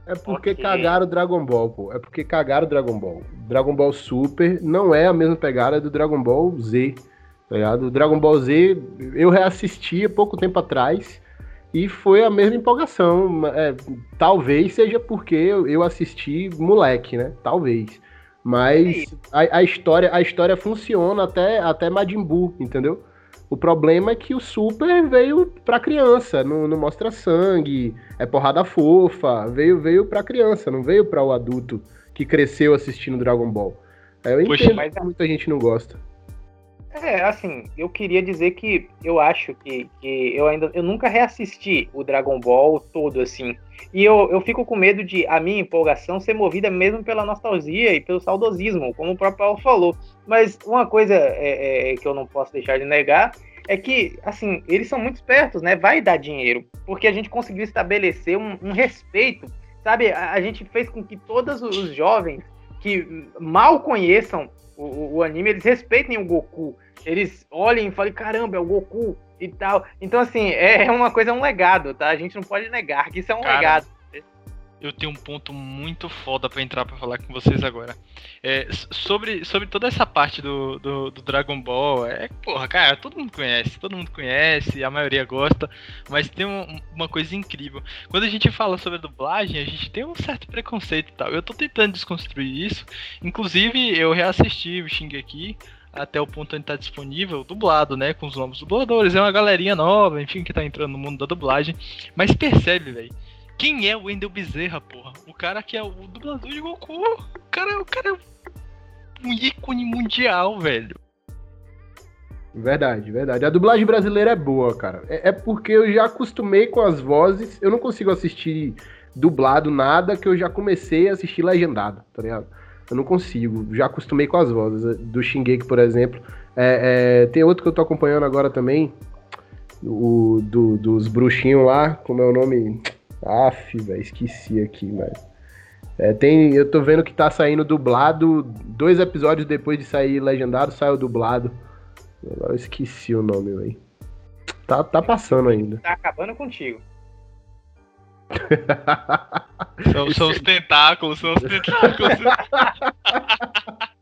É porque okay. cagaram o Dragon Ball, pô. É porque cagaram o Dragon Ball. Dragon Ball Super não é a mesma pegada do Dragon Ball Z. Tá ligado? O Dragon Ball Z eu reassisti há pouco tempo atrás. E foi a mesma empolgação. É, talvez seja porque eu assisti moleque, né? Talvez. Mas a, a, história, a história funciona até, até Majin Buu, entendeu? O problema é que o Super veio pra criança, não, não mostra sangue, é porrada fofa, veio, veio pra criança, não veio para o adulto que cresceu assistindo Dragon Ball. Eu Poxa, entendo mas... que muita gente não gosta. É, assim, eu queria dizer que eu acho que, que eu ainda eu nunca reassisti o Dragon Ball todo assim. E eu, eu fico com medo de a minha empolgação ser movida mesmo pela nostalgia e pelo saudosismo, como o próprio Paulo falou. Mas uma coisa é, é, que eu não posso deixar de negar é que, assim, eles são muito espertos, né? Vai dar dinheiro, porque a gente conseguiu estabelecer um, um respeito, sabe? A, a gente fez com que todos os jovens que mal conheçam o, o, anime, eles respeitem o Goku. Eles olhem e falem, caramba, é o Goku e tal. Então, assim, é uma coisa, é um legado, tá? A gente não pode negar que isso é um Cara, legado eu tenho um ponto muito foda para entrar para falar com vocês agora. É, sobre, sobre toda essa parte do, do, do, Dragon Ball, é, porra, cara, todo mundo conhece, todo mundo conhece, a maioria gosta, mas tem um, uma coisa incrível. Quando a gente fala sobre a dublagem, a gente tem um certo preconceito e tal. Eu tô tentando desconstruir isso. Inclusive, eu reassisti o Shingeki até o ponto onde tá disponível, dublado, né? Com os novos dubladores. É uma galerinha nova, enfim, que tá entrando no mundo da dublagem. Mas percebe, velho quem é o Wendel Bezerra, porra? O cara que é o dublador de Goku. O cara, o cara é um ícone mundial, velho. Verdade, verdade. A dublagem brasileira é boa, cara. É, é, porque eu já acostumei com as vozes. Eu não consigo assistir dublado nada que eu já comecei a assistir legendado, tá ligado? Eu não consigo. Já acostumei com as vozes. Do Shingeki, por exemplo. É, é, tem outro que eu tô acompanhando agora também. O do, dos bruxinhos lá. Como é o nome? Aff, velho, esqueci aqui, mas. É, tem, eu tô vendo que tá saindo dublado. Dois episódios depois de sair legendado, saiu dublado. Agora eu esqueci o nome, velho. Tá, tá passando ainda. Tá acabando contigo. são, são os tentáculos, são os tentáculos.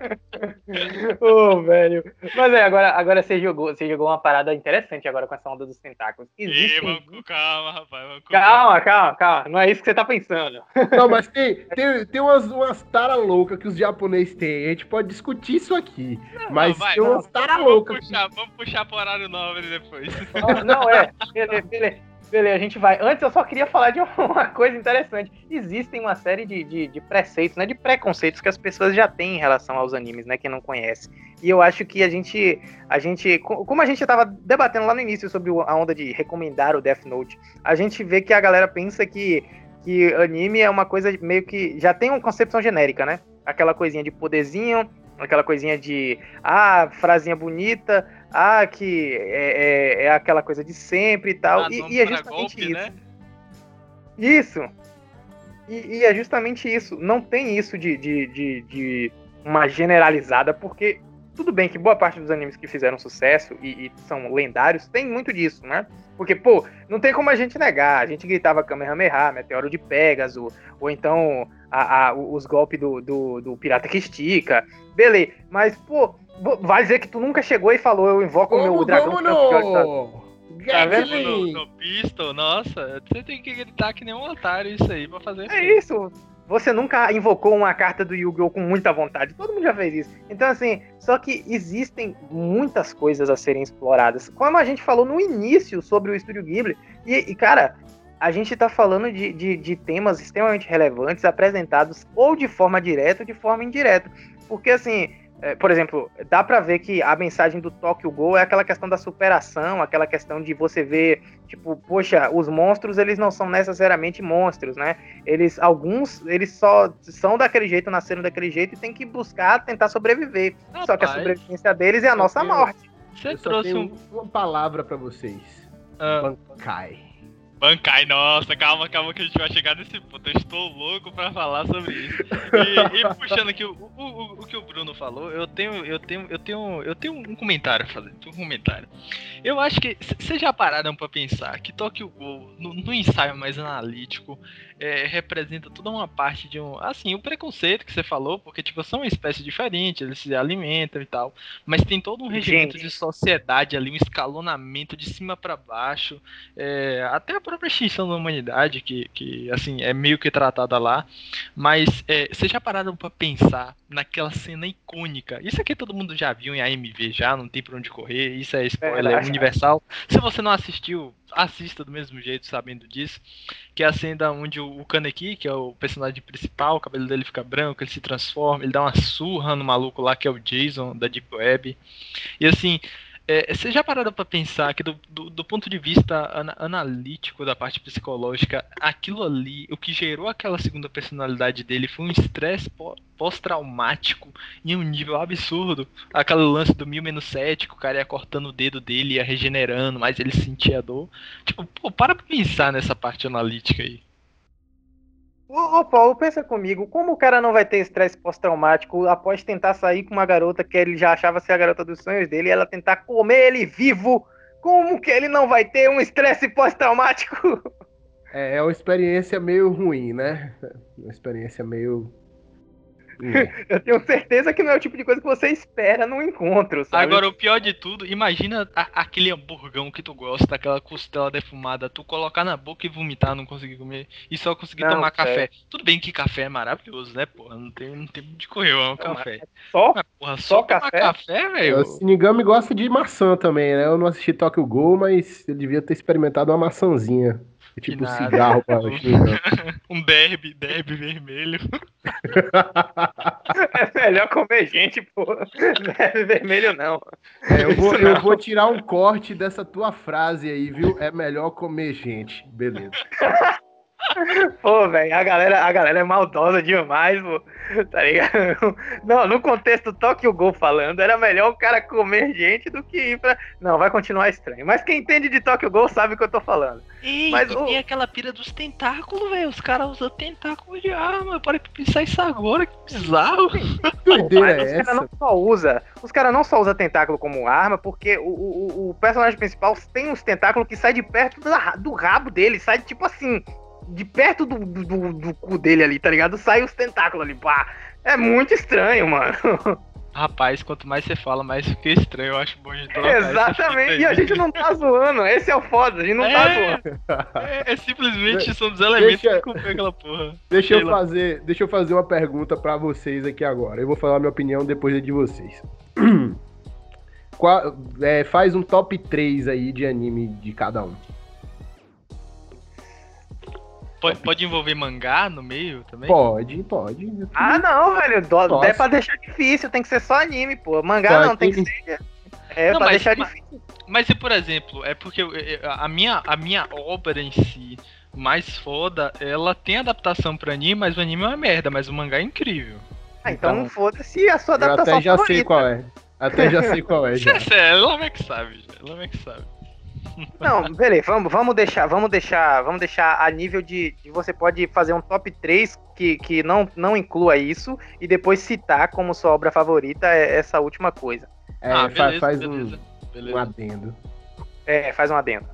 Ô, oh, velho. Mas é, agora, agora você jogou, você jogou uma parada interessante agora com essa onda dos tentáculos. Existem... Ih, calma, rapaz. calma, calma, calma. Não é isso que você tá pensando. Não, mas tem, tem, tem umas, umas tara loucas que os japoneses têm. A gente pode discutir isso aqui. Não, mas vai, tem umas tara loucas. Vamos puxar, vamos puxar pro horário nobre depois. Não, não é. Beleza, beleza. Beleza, a gente vai. Antes eu só queria falar de uma coisa interessante. Existem uma série de, de, de, preceitos, né? De preconceitos que as pessoas já têm em relação aos animes, né? Quem não conhece. E eu acho que a gente. A gente. Como a gente estava debatendo lá no início sobre a onda de recomendar o Death Note, a gente vê que a galera pensa que, que anime é uma coisa meio que. Já tem uma concepção genérica, né? Aquela coisinha de poderzinho, aquela coisinha de. Ah, frasinha bonita ah, que é, é, é aquela coisa de sempre e tal. Ah, e, e, é justamente golpe, isso. Né? Isso. E, e, é justamente isso. Não tem isso de, de, de, de, uma generalizada, porque tudo bem que boa parte dos animes que fizeram sucesso e, e, são lendários tem muito disso, né? Porque, pô, não tem como a gente negar. A gente gritava Kamehameha, Meteoro de Pegasus, ou então a, a, os golpes do, do, do Pirata que Estica. Beleza. Mas, pô, Vai dizer que tu nunca chegou e falou, eu invoco o meu dragão vamos no... Tá vendo? No, no pistol, nossa, você tem que gritar que nem um otário isso aí pra fazer. É isso. Você nunca invocou uma carta do Yu-Gi-Oh! com muita vontade. Todo mundo já fez isso. Então, assim, só que existem muitas coisas a serem exploradas. Como a gente falou no início sobre o Estúdio Ghibli. E, e cara, a gente tá falando de, de, de, temas extremamente relevantes apresentados ou de forma direta ou de forma indireta. Porque, assim, por exemplo, dá para ver que a mensagem do Tokyo Go é aquela questão da superação, aquela questão de você ver, tipo, poxa, os monstros eles não são necessariamente monstros, né? Eles alguns eles só são daquele jeito, nasceram daquele jeito e tem que buscar tentar sobreviver. Rapaz, só que a sobrevivência deles é a nossa morte. Você trouxe um... uma palavra para vocês. Ah. Bankai. Bankai, nossa, calma, calma que a gente vai chegar nesse ponto. Eu estou louco pra falar sobre isso. E, e puxando aqui o, o, o, o, que o Bruno falou, eu tenho, eu tenho, eu tenho, eu tenho um comentário a fazer. Um comentário. Eu acho que vocês já pararam pra pensar que Tokyo Gol, no, no ensaio mais analítico, é, representa toda uma parte de um. Assim, o preconceito que você falou, porque, tipo, são uma espécie diferente, eles se alimentam e tal. Mas tem todo um regimento de sociedade ali, um escalonamento de cima para baixo. É, até a própria extinção da humanidade, que, que assim, é meio que tratada lá. Mas é, vocês já pararam para pensar naquela cena icônica? Isso aqui todo mundo já viu em AMV já, não tem pra onde correr, isso é spoiler é universal. Se você não assistiu, assista do mesmo jeito, sabendo disso. Que é a cena onde o Kaneki, que é o personagem principal, o cabelo dele fica branco, ele se transforma, ele dá uma surra no maluco lá que é o Jason da Deep Web. E assim, é, você já pararam para pensar que do, do, do, ponto de vista ana, analítico da parte psicológica, aquilo ali, o que gerou aquela segunda personalidade dele foi um estresse pós-traumático em um nível absurdo. Aquele lance do mil menos sete, que o cara ia cortando o dedo dele, ia regenerando, mas ele sentia dor. Tipo, pô, para pra pensar nessa parte analítica aí. Ô, Paulo, pensa comigo, como o cara não vai ter estresse pós-traumático após tentar sair com uma garota que ele já achava ser a garota dos sonhos dele e ela tentar comer ele vivo? Como que ele não vai ter um estresse pós-traumático? É, é uma experiência meio ruim, né? Uma experiência meio eu tenho certeza que não é o tipo de coisa que você espera no encontro, sabe? Agora, o pior de tudo, imagina a, aquele hamburgão que tu gosta, aquela costela defumada, tu colocar na boca e vomitar, não conseguir comer, e só conseguir não, tomar café. Tudo bem que café é maravilhoso, né, porra? Não tem, não tem de correr, é um café. Só? Mas, porra, só, só café? café, velho? O Sinigami gosta de maçã também, né? Eu não assisti Tokyo Gol, mas ele devia ter experimentado uma maçãzinha. É tipo um cigarro pra Um derby, derby vermelho. é melhor comer gente, pô. Derby vermelho não. É, eu, vou, eu vou tirar um corte dessa tua frase aí, viu? É melhor comer gente. Beleza. Pô, velho, a galera, a galera é maldosa demais, pô. Tá ligado? Não, no contexto toque o gol falando, era melhor o cara comer gente do que ir pra. Não, vai continuar estranho. Mas quem entende de toque o gol sabe o que eu tô falando. Ei, Mas o... tem aquela pira dos tentáculos, velho. Os caras usam tentáculo de arma. Para pensar isso agora, que bizarro. Doideira é os caras não só usa, os caras não só usam tentáculo como arma, porque o, o, o personagem principal tem uns tentáculos que sai de perto do rabo dele, sai tipo assim, de perto do, do, do, cu dele ali, tá ligado? Sai os tentáculos ali, pá. É muito estranho, mano. Rapaz, quanto mais você fala, mais fica estranho. Eu acho bom de trocar. Exatamente, e a gente não tá zoando. Esse é o foda, a gente não tá é, tá zoando. É, é simplesmente são os elementos deixa, que compõem aquela porra. Deixa eu, fazer, deixa eu fazer uma pergunta para vocês aqui agora. Eu vou falar minha opinião depois de vocês. Qual, é, faz um top 3 aí de anime de cada um. Pode, pode envolver mangá no meio também? Pode, pode. Ah, não, velho. Do, é pra deixar difícil, tem que ser só anime, pô. Mangá não, tem que ser. É, não, pra mas, deixar mas, difícil. Mas se, por exemplo, é porque a minha, a minha obra em si mais foda, ela tem adaptação pra anime, mas o anime é uma merda, mas o mangá é incrível. Ah, então, então foda-se a sua adaptação. Eu até já favorita. sei qual é. Até já sei qual é. Já. É sério, ela é que sabe, ela é que sabe. Não, beleza, vamos, vamos deixar, vamos deixar, vamos deixar a nível de, de você pode fazer um top 3 que, que não, não inclua isso e depois citar como sua obra favorita é essa última coisa. É, ah, beleza, faz beleza, um, beleza. um adendo. É, faz um adendo.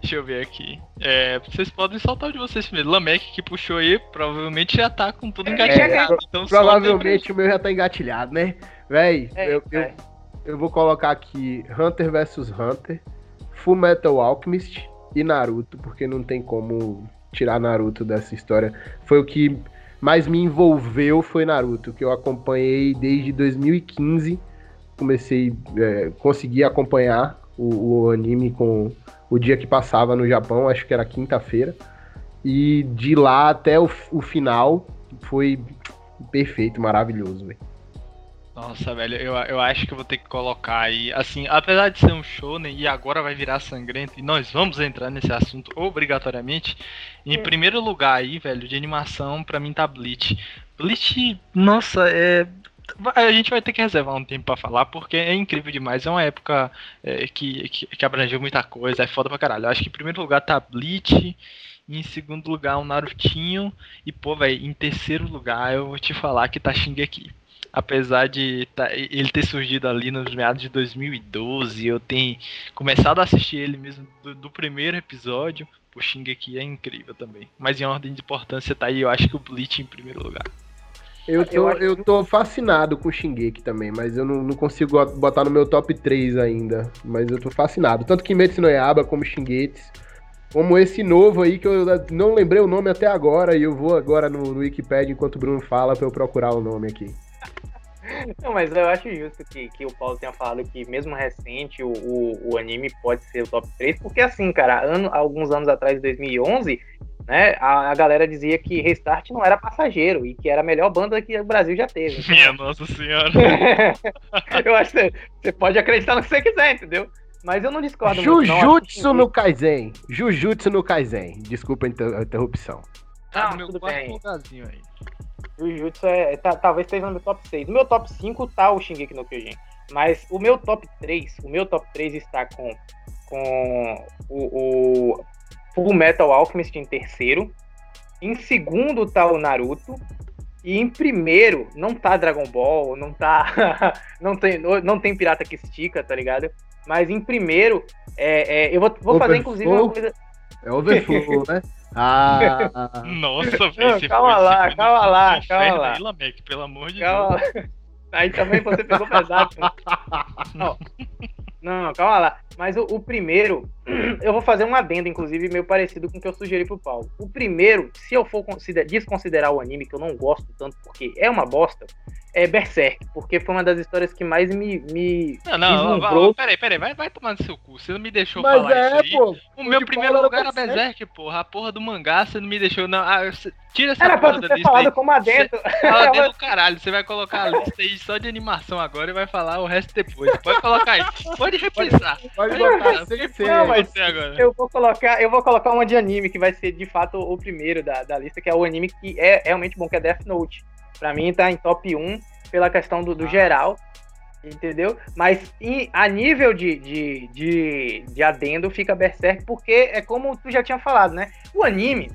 Deixa eu ver aqui. É, vocês podem soltar o de vocês primeiro. Lamek que puxou aí, provavelmente já tá com tudo é, engatilhado. É, então provavelmente o meu já tá engatilhado, né? Véi, é, eu, eu, eu, vou colocar aqui Hunter vs Hunter. Full Metal Alchemist e Naruto, porque não tem como tirar Naruto dessa história. Foi o que mais me envolveu foi Naruto, que eu acompanhei desde 2015. Comecei, é, consegui acompanhar o, o, anime com o dia que passava no Japão, acho que era quinta-feira. E de lá até o, o final foi perfeito, maravilhoso, velho. Nossa, velho, eu, eu acho que eu vou ter que colocar aí. Assim, apesar de ser um shonen e agora vai virar sangrento, e nós vamos entrar nesse assunto obrigatoriamente. Em hum. primeiro lugar aí, velho, de animação, pra mim tá Bleach. Bleach, nossa, é. a gente vai ter que reservar um tempo para falar, porque é incrível demais. É uma época é, que, que, que, abrangeu muita coisa, é foda pra caralho. Eu acho que em primeiro lugar tá Bleach, em segundo lugar um Narutinho, e pô, velho, em terceiro lugar eu vou te falar que tá Shingeki. Apesar de tá, ele ter surgido ali nos meados de 2012, eu tenho começado a assistir ele mesmo do, do primeiro episódio. O Shingeki é incrível também. Mas em ordem de importância tá aí, eu acho que o Bleach em primeiro lugar. Eu tô, eu tô fascinado com o Shingeki também, mas eu não, não, consigo botar no meu top 3 ainda. Mas eu tô fascinado. Tanto Kimetsu no Yaba como Shingeki. Como esse novo aí, que eu não lembrei o nome até agora, e eu vou agora no, no Wikipedia enquanto o Bruno fala pra eu procurar o nome aqui. Não, mas eu acho justo que, que o Paulo tenha falado que, mesmo recente, o, o, o anime pode ser o top 3, porque assim, cara, ano, alguns anos atrás, 2011, né? A, a, galera dizia que Restart não era passageiro e que era a melhor banda que o Brasil já teve. Então... Minha nossa senhora. eu acho que você pode acreditar no que você quiser, entendeu? Mas eu não discordo Jujutsu muito, no Kaisen. Jujutsu no Kaisen. Desculpa a interrupção. Tá no meu tudo bem. aí. Jujutsu é, tá, talvez esteja no meu top 6. No meu top 5 tá o Shingeki no Kyojin. Mas o meu top 3, o meu top 3 está com, com o, o Full Metal Alchemist em terceiro. Em segundo tá o Naruto. E em primeiro não tá Dragon Ball, não tá. não, tem, não tem Pirata que estica, tá ligado? Mas em primeiro, é, é eu vou, vou fazer inclusive uma coisa. É overflow, né? Ah. Nossa, velho. Calma lá, calma lá, calma lá. Lamek, pelo amor de calma Deus. Aí também você pegou pesado. Não. Não, calma lá. Mas o, o, primeiro, eu vou fazer um adendo, inclusive, meio parecido com o que eu sugeri pro Paulo. O primeiro, se eu for desconsiderar o anime, que eu não gosto tanto porque é uma bosta, é Berserk, porque foi uma das histórias que mais me. me não, não, não peraí, peraí, vai, vai tomar no seu cu. Você não me deixou Mas falar é, isso aí. Pô, o meu primeiro lugar era Berserk, Berserk, porra. A porra do mangá, você não me deixou. Não. Ah, tira essa era porra da lista. Falado aí. como adentro. Fala dentro do caralho. Você vai colocar a lista aí só de animação agora e vai falar o resto depois. Pode colocar aí. Pode repensar. Pode, pode botar, sem ser. Não, mas. Eu vou colocar, eu vou colocar uma de anime que vai ser de fato o primeiro da, da lista, que é o anime que é realmente bom, que é Death Note. Pra mim tá em top 1 pela questão do, do geral, entendeu? Mas em, a nível de, de, de, de adendo fica Berserk, porque é como tu já tinha falado, né? O anime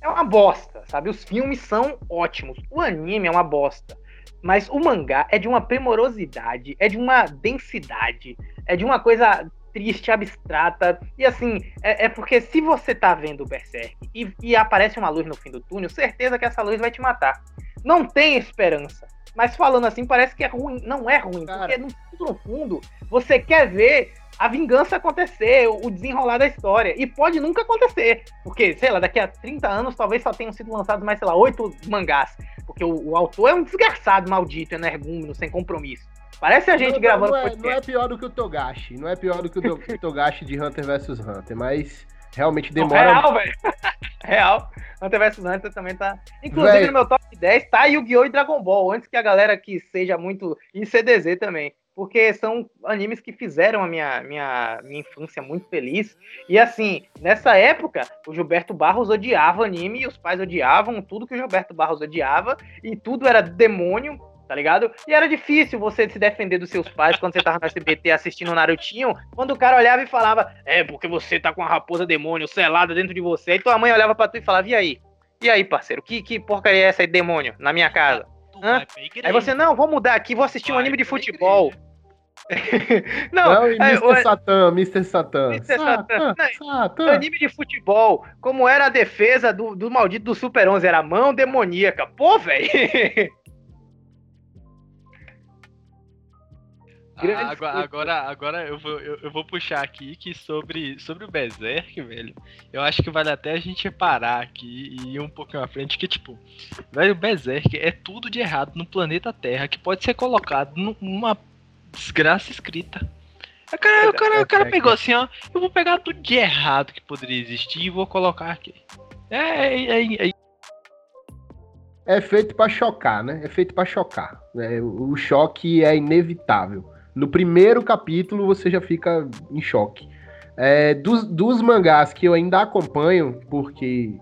é uma bosta, sabe? Os filmes são ótimos. O anime é uma bosta. Mas o mangá é de uma primorosidade, é de uma densidade, é de uma coisa triste, abstrata. E assim, é, é porque se você tá vendo o Berserk e, e aparece uma luz no fim do túnel, certeza que essa luz vai te matar. Não tem esperança. Mas falando assim, parece que é ruim. Não é ruim, Cara. porque no fundo, no fundo, você quer ver a vingança acontecer, o desenrolar da história. E pode nunca acontecer. Porque, sei lá, daqui a 30 anos talvez só tenham sido lançados mais, sei lá, oito mangás. Porque o, o, autor é um desgraçado, maldito, energúmeno, sem compromisso. Parece a gente não, gravando. Não é, não é, pior do que o Togashi. Não é pior do que o Togashi de Hunter vs Hunter, mas realmente demora. Real, velho. Real. Hunter vs Hunter também tá. Inclusive, véio. no meu top 10 tá Yu-Gi-Oh! e Dragon Ball. Antes que a galera que seja muito. E CDZ também. Porque são animes que fizeram a minha, minha, minha infância muito feliz. E assim, nessa época, o Gilberto Barros odiava anime e os pais odiavam tudo que o Gilberto Barros odiava. E tudo era demônio tá ligado? E era difícil você se defender dos seus pais quando você tava no SBT assistindo o Narutinho, quando o cara olhava e falava, é, porque você tá com a raposa demônio selada dentro de você, e tua mãe olhava pra tu e falava, e aí? E aí, parceiro, que, que porcaria é essa aí, demônio, na minha casa? Hã? Aí você, não, vou mudar aqui, vou assistir um anime de futebol. não, não Mr. Satan, Mr. Satan. Mr. Satan. Satan. Anime de futebol, como era a defesa do, do maldito do Super 11, era mão demoníaca. Pô, velho. Ah, agora, agora, agora eu, vou, eu, eu, vou puxar aqui que sobre, sobre o Berserk, velho, eu acho que vale até a gente parar aqui e ir um pouquinho à frente, que tipo, velho, o Berserk é tudo de errado no planeta Terra que pode ser colocado numa desgraça escrita. O cara, o cara, o cara pegou assim, ó, eu vou pegar tudo de errado que poderia existir e vou colocar aqui. É, é, é, é é feito para chocar, né? É feito para chocar. Né? O choque é inevitável. No primeiro capítulo você já fica em choque. É, dos, dos mangás que eu ainda acompanho, porque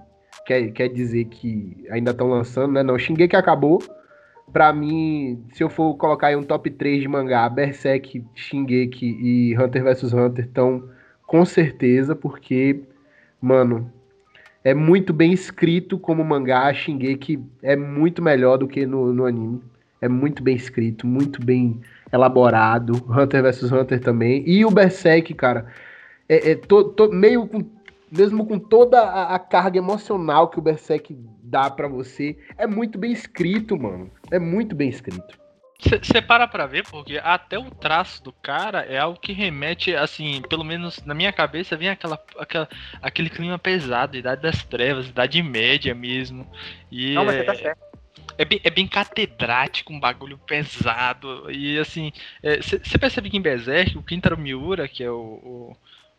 quer, quer dizer que ainda estão lançando, né? Não, Shingeki acabou. Pra mim, se eu for colocar aí um top 3 de mangá, Berserk, Shingeki e Hunter vs Hunter estão com certeza, porque, mano, é muito bem escrito como mangá. Shingeki é muito melhor do que no, no anime. É muito bem escrito, muito bem elaborado. Hunter vs Hunter também. E o Berserk, cara, é, é to, to, meio com mesmo com toda a, a, carga emocional que o Berserk dá para você, é muito bem escrito, mano. É muito bem escrito. Você para pra ver, porque até o traço do cara é algo que remete, assim, pelo menos na minha cabeça, vem aquela, aquela aquele clima pesado, idade das trevas, idade média mesmo. E Não, mas você tá certo. É bem, é bem catedrático, um bagulho pesado. E assim, você é, percebe que em Berserk, o Kintaro Miura, que é o, o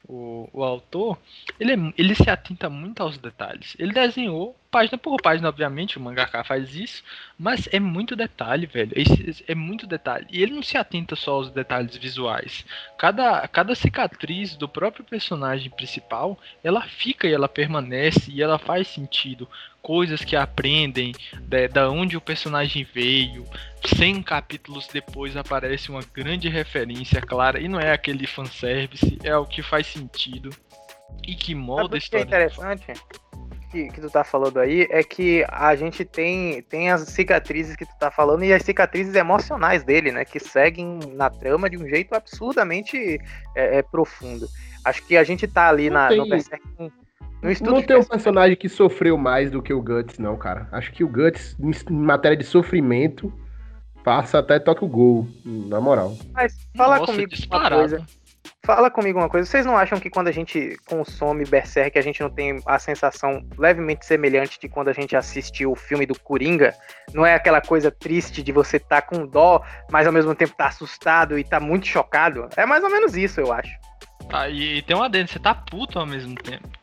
o, o autor, ele, é, ele se atenta muito aos detalhes. Ele desenhou página por página, obviamente, o mangaka faz isso, mas é muito detalhe, velho. É, é, muito detalhe. E ele não se atenta só aos detalhes visuais. Cada, cada cicatriz do próprio personagem principal, ela fica e ela permanece e ela faz sentido. Coisas que aprendem, de, da onde o personagem veio. 100 capítulos depois aparece uma grande referência clara, e não é aquele fanservice, é o que faz sentido e que molda a história. Que é interessante que, que tu tá falando aí é que a gente tem, tem as cicatrizes que tu tá falando e as cicatrizes emocionais dele, né? Que seguem na trama de um jeito absurdamente é, é profundo. Acho que a gente tá ali na, tem, no Berserk. No estudo não tem um personagem que sofreu mais do que o Guts, não, cara. Acho que o Guts, em matéria de sofrimento, passa até toca o gol, na moral. Mas fala Nossa, comigo disparado. uma coisa. Fala comigo uma coisa, vocês não acham que quando a gente consome Berserk, a gente não tem a sensação levemente semelhante de quando a gente assistiu o filme do Coringa? Não é aquela coisa triste de você estar tá com dó, mas ao mesmo tempo tá assustado e tá muito chocado? É mais ou menos isso, eu acho. Ah, e tem um adendo, você tá puto ao mesmo tempo.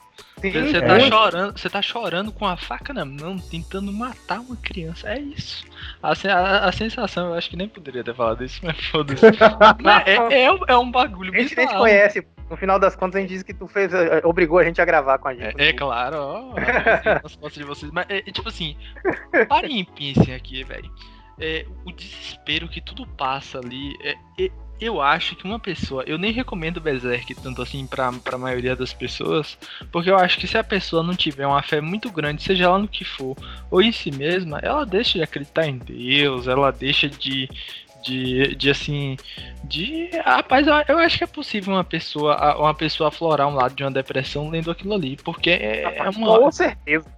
Sim, você, tá é. chorando, você tá chorando com a faca na mão, tentando matar uma criança. É isso. A, a, a sensação, eu acho que nem poderia ter falado isso, mas foda-se. é, é, é, um bagulho A gente nem te conhece. No final das contas, a gente disse que tu fez, eh, obrigou a gente a gravar com a gente. É, é claro, ó. Costas de vocês. Mas, é, tipo assim, parem e pensem aqui, velho. É, o desespero que tudo passa ali. É, é, eu acho que uma pessoa, eu nem recomendo Berserk tanto assim pra, pra maioria das pessoas, porque eu acho que se a pessoa não tiver uma fé muito grande, seja lá no que for, ou em si mesma, ela deixa de acreditar em Deus, ela deixa de, de, de assim, de, rapaz, eu, eu acho que é possível uma pessoa, uma pessoa aflorar um lado de uma depressão lendo aquilo ali, porque é, é uma... Com certeza.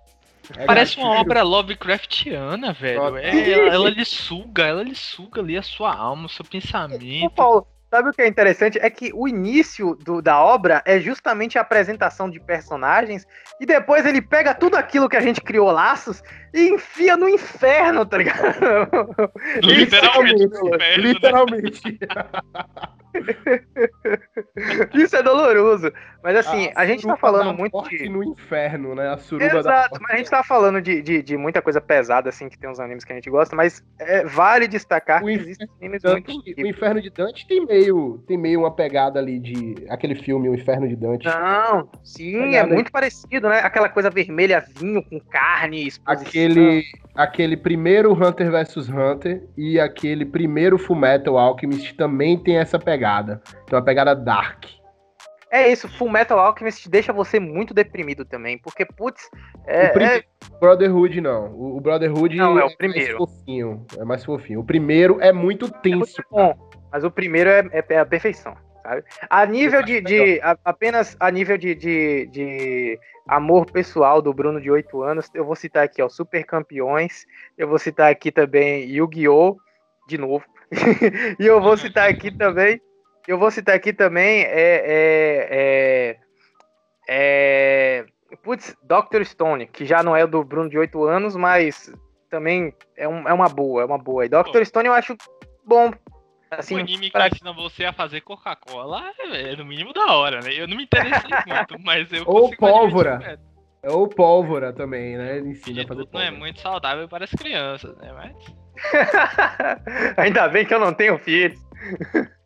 É Parece uma obra Lovecraftiana, velho. É, ela, ela lhe suga, ela lhe suga ali a sua alma, o seu pensamento. Ô, Paulo, sabe o que é interessante? É que o início do, da obra é justamente a apresentação de personagens e depois ele pega tudo aquilo que a gente criou laços e enfia no inferno, tá ligado? Literalmente. literalmente. Isso é doloroso. Mas assim, a, a gente tá falando muito de. no inferno, né? A suruba Exato, da mas a gente tá falando de, de, de, muita coisa pesada, assim, que tem uns animes que a gente gosta, mas é, vale destacar o que existem animes Dante, muito. O Inferno de Dante tem meio, tem meio uma pegada ali de. aquele filme, O Inferno de Dante. Não, sim, é muito parecido, né? Aquela coisa vermelha, vinho com carne, exposição. Aquele, aquele primeiro Hunter vs Hunter e aquele primeiro Fullmetal Alchemist também tem essa pegada. Tem uma pegada dark. É isso, Full Metal Alchemist deixa você muito deprimido também, porque, putz, é, o é... Brotherhood não. O Brotherhood não, é, o primeiro. mais fofinho. É mais fofinho. O primeiro é muito tenso. É muito bom, mas o primeiro é, é, é a perfeição. Sabe? A nível de, de a, apenas a nível de, de, de, amor pessoal do Bruno de 8 anos, eu vou citar aqui, ó, Super Campeões, eu vou citar aqui também Yu-Gi-Oh! de novo. e eu vou citar aqui também eu vou citar aqui também é, é, é, é putz, Dr. Stone, que já não é do Bruno de 8 anos, mas também é, um, é uma boa, é uma boa. E Dr. Stone eu acho bom. Assim, o anime pra... que ensina você a fazer Coca-Cola é no mínimo da hora, né? Eu não me interessei muito, mas eu Ou pólvora. É ou pólvora também, né? Ele ensina a fazer pólvora. Não é muito saudável para as crianças, né? Mas... Ainda bem que eu não tenho filhos.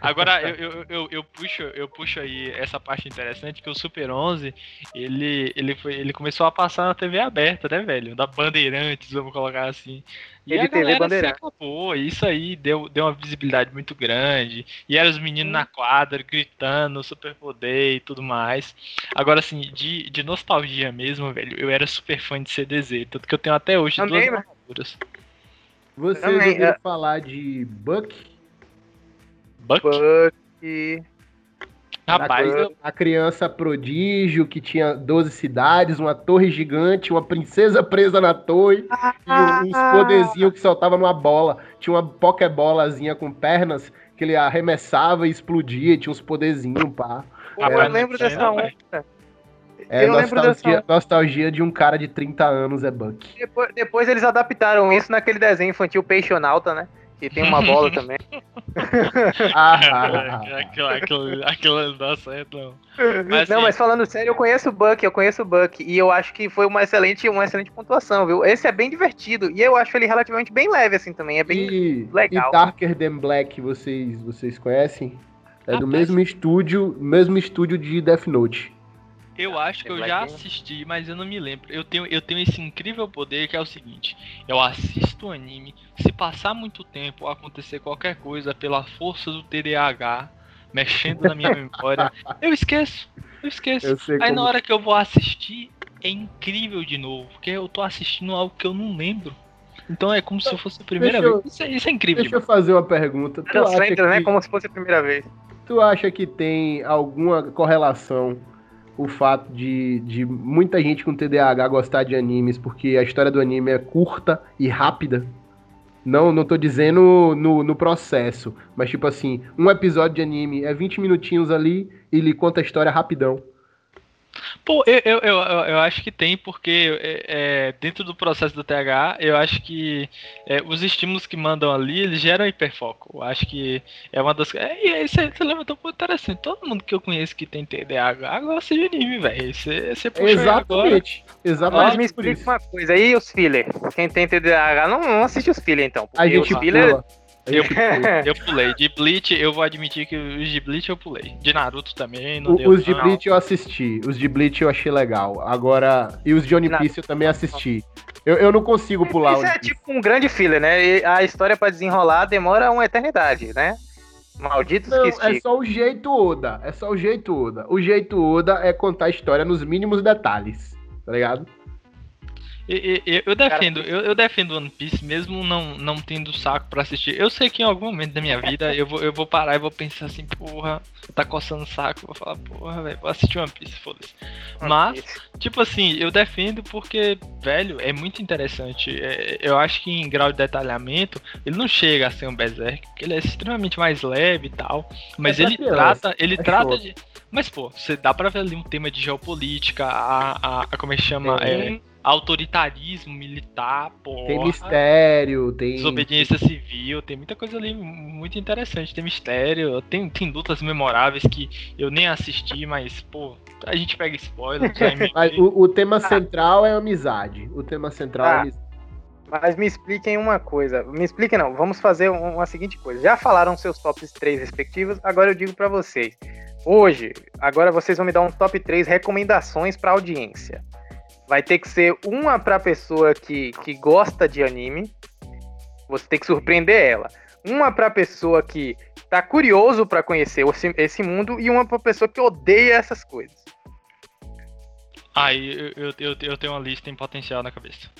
Agora, eu, eu, eu, eu, puxo, eu puxo aí essa parte interessante, que o Super 11, ele, ele, foi, ele começou a passar na TV aberta, né, velho? Da Bandeirantes, vamos colocar assim. E ele a TV Bandeirantes. acabou, isso aí deu, deu uma visibilidade muito grande. E eram os meninos hum. na quadra, gritando, super poder e tudo mais. Agora, assim, de, de nostalgia mesmo, velho, eu era super fã de CDZ, tanto que eu tenho até hoje Também, duas armaduras. Vocês Também, ouviram é... falar de Buck? Buck? Buck. Rapaz, a, a criança prodígio que tinha 12 cidades, uma torre gigante, uma princesa presa na torre ah, e uns poderzinhos que soltavam numa bola. Tinha uma pokebolazinha com pernas que ele arremessava e explodia, tinha uns poderzinhos, pá. Pô, eu lembro dessa onda. É eu nostalgia, nostalgia de um cara de 30 anos, é Buck. Depois, depois eles adaptaram isso naquele desenho infantil Peixonauta, né? Que tem uma bola também. ah, aquilo, aquilo, aquilo não certo, não. Mas, não, assim, mas falando sério, eu conheço o Buck, eu conheço o Buck, e eu acho que foi uma excelente, uma excelente pontuação, viu? Esse é bem divertido, e eu acho ele relativamente bem leve, assim, também, é bem e, legal. E Darker Than Black, vocês, vocês conhecem? É do mesmo estúdio, mesmo estúdio de Death Note. Eu acho que eu já assisti, mas eu não me lembro. Eu tenho, eu tenho esse incrível poder que é o seguinte: eu assisto o anime, se passar muito tempo, acontecer qualquer coisa pela força do TDAH mexendo na minha memória, eu esqueço. Eu esqueço. Eu Aí como... na hora que eu vou assistir, é incrível de novo, porque eu tô assistindo algo que eu não lembro. Então é como se fosse a primeira deixa vez. Isso é, isso é, incrível. Deixa demais. eu fazer uma pergunta. Tu acha né? que... né? Como se fosse a primeira vez. Tu acha que tem alguma correlação o fato de, de muita gente com TDAH gostar de animes, porque a história do anime é curta e rápida. Não, não tô dizendo no, no processo, mas tipo assim, um episódio de anime é 20 minutinhos ali e ele conta a história rapidão. Pô, eu, eu, eu, eu, acho que tem, porque é, é, dentro do processo do TH, eu acho que é, os estímulos que mandam ali, eles geram hiperfoco. Eu acho que é uma das. É, e aí você, você levantou um ponto interessante. Todo mundo que eu conheço que tem TDAH gosta de anime, velho. Você, você puxa Exatamente. Exatamente. Mas me explica uma coisa aí, os filler. Quem tem TDAH não, não assiste os filler, então. A gente os filler. Pula. Eu, eu pulei. De Bleach, eu vou admitir que os de Bleach eu pulei. De Naruto também, não o, deu, Os de não. Bleach eu assisti. Os de Bleach eu achei legal. Agora. E os de One Piece eu também assisti. Eu, eu não consigo pular. Isso é tipo um grande filler, né? E a história para desenrolar demora uma eternidade, né? Malditos não, que É só o jeito Oda. É só o jeito Oda. O jeito Oda é contar a história nos mínimos detalhes. Tá ligado? Eu, eu, defendo, eu, eu, defendo One Piece mesmo não, não tendo saco para assistir. Eu sei que em algum momento da minha vida eu vou, eu vou parar e vou pensar assim, porra, tá coçando saco, vou falar, porra, velho, vou assistir One Piece, foda-se. Mas, tipo assim, eu defendo porque, velho, é muito interessante. É, eu acho que em grau de detalhamento, ele não chega a ser um Berserk, porque ele é extremamente mais leve e tal. Mas é ele trata, ele é trata de. Mas, pô, você dá pra ver ali um tema de geopolítica, a, a, a como é que chama? É, autoritarismo militar, porra. Tem mistério, tem. Desobediência civil, tem muita coisa ali muito interessante. Tem mistério, tem, tem lutas memoráveis que eu nem assisti, mas, pô, a gente pega spoiler. mas o, o, tema central é amizade. O tema central é ah, é amizade. Mas me expliquem uma coisa. Me expliquem não, vamos fazer uma seguinte coisa. Já falaram seus tops 3 respectivos, agora eu digo para vocês. Hoje, agora vocês vão me dar um top 3 recomendações para audiência. Vai ter que ser uma pra pessoa que, que gosta de anime. Você tem que surpreender ela. Uma pra pessoa que tá curioso para conhecer esse, mundo e uma pra pessoa que odeia essas coisas. Aí eu, eu, eu, tenho uma lista em potencial na cabeça.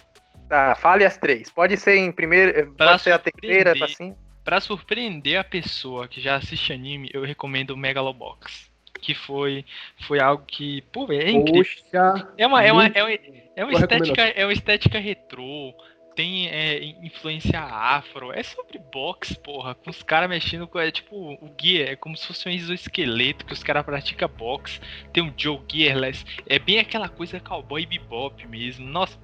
Tá, fale as três. Pode ser em primeiro. Pra pode ser a terceira, assim. Pra surpreender a pessoa que já assiste anime, eu recomendo o Megalobox que foi, foi algo que, pô, é incrível. Poxa, é uma, é uma, é uma, é uma estética, é uma estética retrô, tem é, influência afro, é sobre boxe, porra, com os caras mexendo com, é tipo, o Gear, é como se fosse um exoesqueleto, que os caras praticam boxe, tem um Joe Gearless, é bem aquela coisa cowboy bebop mesmo, nossa,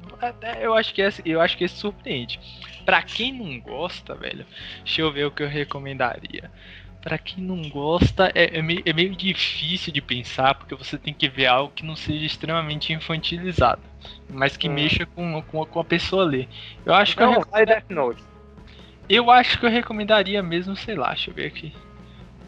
eu acho que esse, eu acho que esse surpreende. Pra quem não gosta, velho, deixa eu ver o que eu recomendaria para quem não gosta, é, é, meio, é, meio, difícil de pensar, porque você tem que ver algo que não seja extremamente infantilizado, mas que hum. mexa com, com, com, a pessoa ler. Eu acho que eu Death Note. Eu acho que eu recomendaria mesmo, sei lá, deixa eu ver aqui.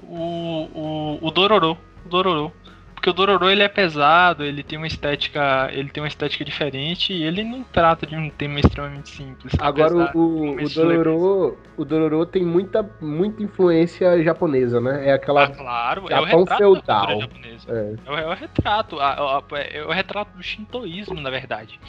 o, o, o Dororo. O Dororo. Porque o Dororo ele é pesado, ele tem uma estética, ele tem uma estética diferente e ele não trata de um tema extremamente simples. Agora o, o, Dororo, o Dororo tem muita, muita influência japonesa, né? É aquela ah, claro, Japão é o retrato feudal. da japonesa. É. É, o, é o retrato, a, a, é o retrato do shintoísmo, na verdade.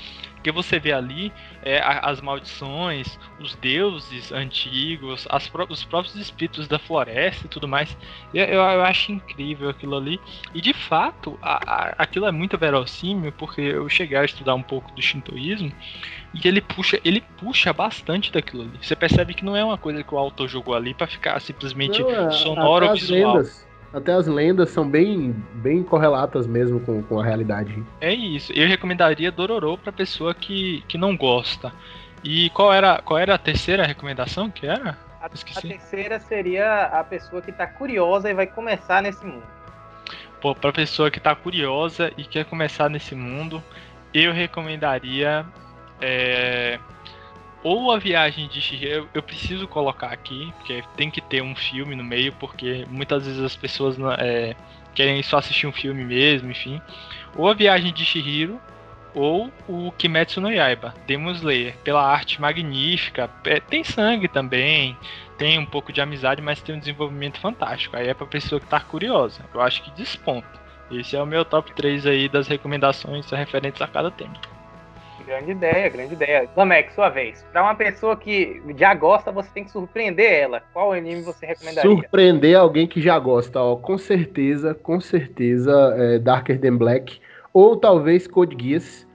Porque você vê ali é, as maldições, os deuses antigos, as, os próprios espíritos da floresta e tudo mais. Eu, eu, eu acho incrível aquilo ali. E de fato, a, a, aquilo é muito verossímil, porque eu cheguei a estudar um pouco do shintoísmo e ele puxa, ele puxa bastante daquilo ali. Você percebe que não é uma coisa que o autor jogou ali para ficar simplesmente não, é, sonoro ou visual. Lendas até as lendas são bem, bem correlatas mesmo com, com a realidade. É isso. Eu recomendaria Dororo para pessoa que, que não gosta. E qual era, qual era a terceira recomendação que era? A, a terceira seria a pessoa que está curiosa e vai começar nesse mundo. Pô, pra pessoa que está curiosa e quer começar nesse mundo, eu recomendaria é, ou a viagem de Shihiro, eu, preciso colocar aqui, porque tem que ter um filme no meio, porque muitas vezes as pessoas é, querem só assistir um filme mesmo, enfim. Ou a viagem de Shihiro, ou o Kimetsu no Yaiba, Demon Slayer, pela arte magnífica, é, tem sangue também, tem um pouco de amizade, mas tem um desenvolvimento fantástico. Aí é pra pessoa que tá curiosa. Eu acho que desponta. Esse é o meu top 3 aí das recomendações referentes a cada tema. Grande ideia, grande ideia. Lamek, sua vez. Para uma pessoa que já gosta, você tem que surpreender ela. Qual anime você recomendaria? Surpreender alguém que já gosta, ó. Com certeza, com certeza, é Darker Than Black. Ou talvez Code Geass.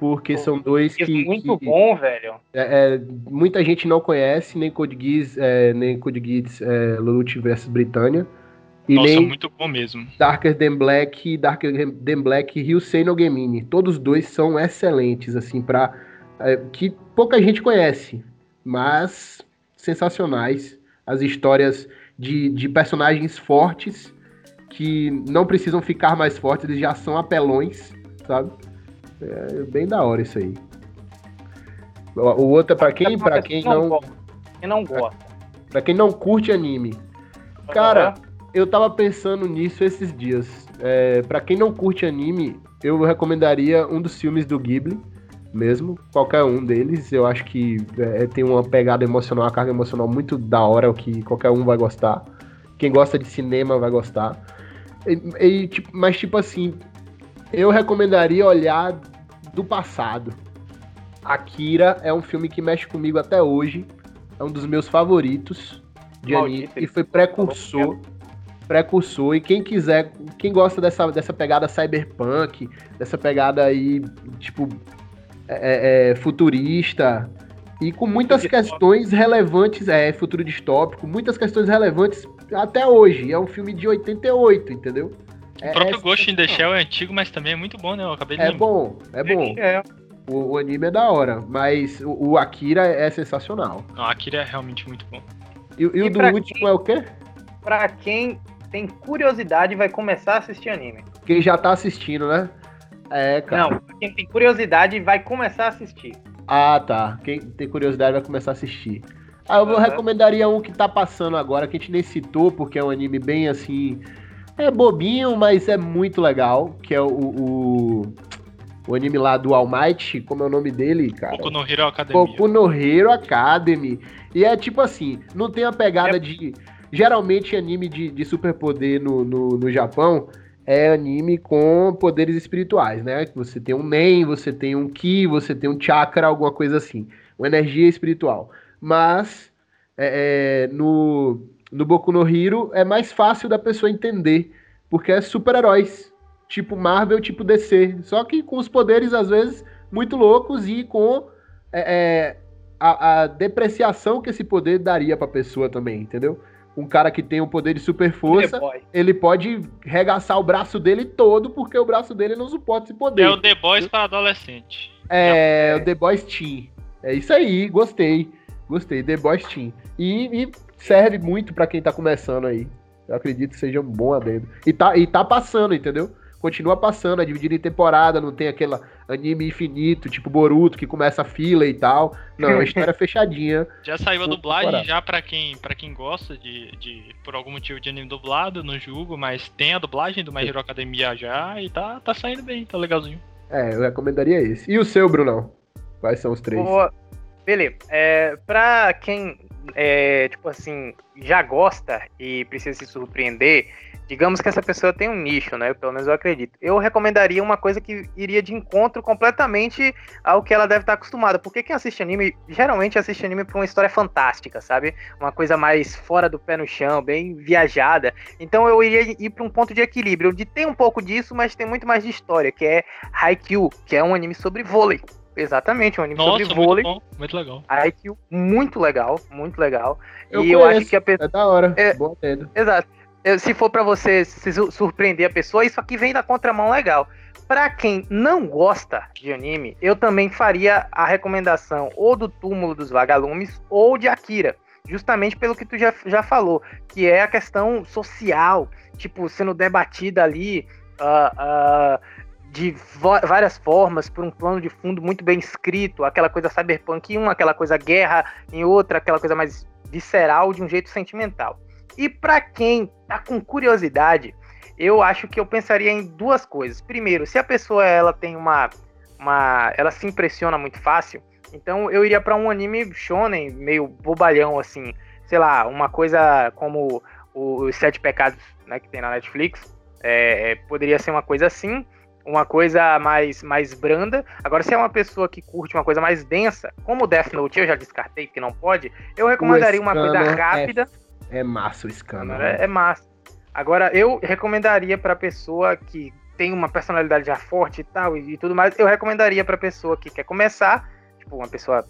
Porque Pô, são dois que. Muito que, bom, velho. É, é, muita gente não conhece, nem Code Geass, é, nem Code Geass é, Lute vs Britânia. E Nossa, nem muito bom mesmo. Darker Than Black, Darker Than Black e Ryusei no Gemini. Todos dois são excelentes, assim, para é, que pouca gente conhece, mas sensacionais. As histórias de, de personagens fortes que não precisam ficar mais fortes, eles já são apelões, sabe? É bem da hora isso aí. O outro é para quem, para quem não, quem não gosta. Para quem não curte anime. Cara, eu tava pensando nisso esses dias. É, para quem não curte anime, eu recomendaria um dos filmes do Ghibli, mesmo, qualquer um deles. Eu acho que é, tem uma pegada emocional, uma carga emocional muito da hora, o que qualquer um vai gostar. Quem gosta de cinema vai gostar. E, e, tipo, mas, tipo assim, eu recomendaria olhar do passado. Akira é um filme que mexe comigo até hoje. É um dos meus favoritos de anime. E foi precursor precursor. E quem quiser, quem gosta dessa, dessa pegada cyberpunk, dessa pegada aí, tipo, é, é, é futurista, e com muitas questões relevantes, é, futuro distópico, muitas questões relevantes até hoje. É um filme de 88, entendeu? O é, próprio é, Ghost in the Shell é antigo, mas também é muito bom, né? Eu acabei de É bom, é bom. É. O, o, anime é da hora, mas o, o Akira é sensacional. Não, o Akira é realmente muito bom. E, e, e o do último quem, é o quê? Pra quem tem curiosidade vai começar a assistir anime. Quem já tá assistindo, né? É, cara. Não, quem tem curiosidade vai começar a assistir. Ah, tá. Quem tem curiosidade vai começar a assistir. Ah, eu uhum. recomendaria um que tá passando agora, que a gente nem citou, porque é um anime bem assim. É bobinho, mas é muito legal. Que é o, o, o anime lá do All Might. Como é o nome dele, cara? Boku no Hero Academy. Boku no Hero Academy. E é tipo assim, não tem a pegada é... de Geralmente, anime de, de superpoder no, no, no Japão é anime com poderes espirituais, né? Você tem um Nen, você tem um Ki, você tem um Chakra, alguma coisa assim. Uma energia espiritual. Mas é, é, no, no Boku no Hero é mais fácil da pessoa entender, porque é super-heróis. Tipo Marvel, tipo DC. Só que com os poderes, às vezes, muito loucos e com é, é a, a depreciação que esse poder daria pra pessoa também, entendeu? Um cara que tem o um poder de super força, ele pode regaçar o braço dele todo, porque o braço dele não suporta esse poder. É o The Boys para adolescente. É, é, o The Boys Teen. É isso aí, gostei. Gostei, The Boys Teen. E, e serve muito para quem tá começando aí. Eu acredito que seja um bom adendo. E tá, e tá passando, entendeu? Continua passando, é dividido em temporada, não tem aquele anime infinito, tipo Boruto, que começa a fila e tal. Não, é uma história fechadinha. Já saiu a dublagem, já para quem, pra quem gosta de, de, por algum motivo, de anime dublado, não julgo, mas tem a dublagem do My Hero Academia já e tá, tá saindo bem, tá legalzinho. É, eu recomendaria esse. E o seu, Brunão? Quais são os três? Boa. Beleza. É, pra quem, é, tipo assim, já gosta e precisa se surpreender, digamos que essa pessoa tem um nicho, né? Pelo menos eu acredito. Eu recomendaria uma coisa que iria de encontro completamente ao que ela deve estar acostumada. Porque quem assiste anime, geralmente assiste anime pra uma história fantástica, sabe? Uma coisa mais fora do pé no chão, bem viajada. Então eu iria ir para um ponto de equilíbrio, onde tem um pouco disso, mas tem muito mais de história, que é Haikyuu, que é um anime sobre vôlei. Exatamente, um anime Nossa, sobre vôlei. Muito, bom, muito legal. Haikyuu, muito legal, muito legal. Eu e conheço, eu acho que a pessoa. É da hora. É, Bom dedo. Exato. Se for para você se surpreender a pessoa, isso aqui vem da contramão legal. Para quem não gosta de anime, eu também faria a recomendação ou do Túmulo dos Vagalumes ou de Akira. Justamente pelo que tu já, já falou, que é a questão social, tipo, sendo debatida ali. Uh, uh, de várias formas, por um plano de fundo muito bem escrito, aquela coisa cyberpunk em uma, aquela coisa guerra em outra, aquela coisa mais visceral de um jeito sentimental. E para quem tá com curiosidade, eu acho que eu pensaria em duas coisas. Primeiro, se a pessoa ela tem uma, uma ela se impressiona muito fácil, então eu iria para um anime shonen meio bobalhão assim, sei lá, uma coisa como os Sete Pecados, né, que tem na Netflix. É, é poderia ser uma coisa assim uma coisa mais, mais branda. Agora, se é uma pessoa que curte uma coisa mais densa, como o Death Note eu já descartei que não pode, eu recomendaria uma coisa rápida. É, é massa o Scannor. É, é massa. Agora, eu recomendaria para pessoa que tem uma personalidade já forte e tal, e, e tudo mais, eu recomendaria para pessoa que quer começar, tipo, uma pessoa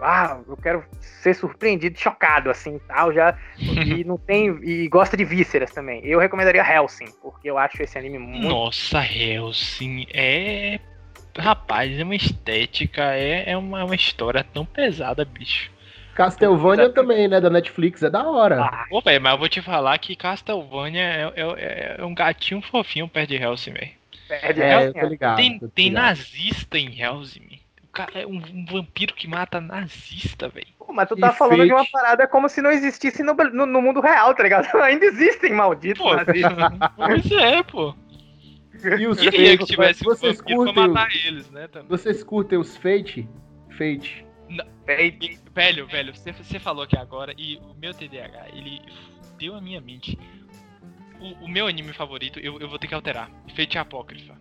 ah, eu quero ser surpreendido, chocado, assim, tal, já, e não tem, e gosta de vísceras também. Eu recomendaria Helsing, porque eu acho esse anime muito... Nossa, Helsing é... Rapaz, é uma estética, é, é uma, uma história tão pesada, bicho. Castlevania também, né, da Netflix, é da hora. Ah, pô, véio, mas eu vou te falar que Castlevania é, é, é um gatinho fofinho perto de Helsing, velho. Perde é, tô ligado, tem, tem nazista em Helsing, cara é um, um vampiro que mata nazista, velho. Mas tu tá e falando de uma parada como se não existisse no, no, no mundo real, tá ligado? Ainda existem malditos pô, nazistas. pois é, pô. E os Queria que tivesse vocês curtem pra matar os, eles, né? Também. Vocês curtem os Fate? Fate. Não, Fate. Velho, velho, você, você falou aqui agora e o meu TDAH, ele deu a minha mente. O, o meu anime favorito, eu, eu vou ter que alterar. Fate Apócrifa.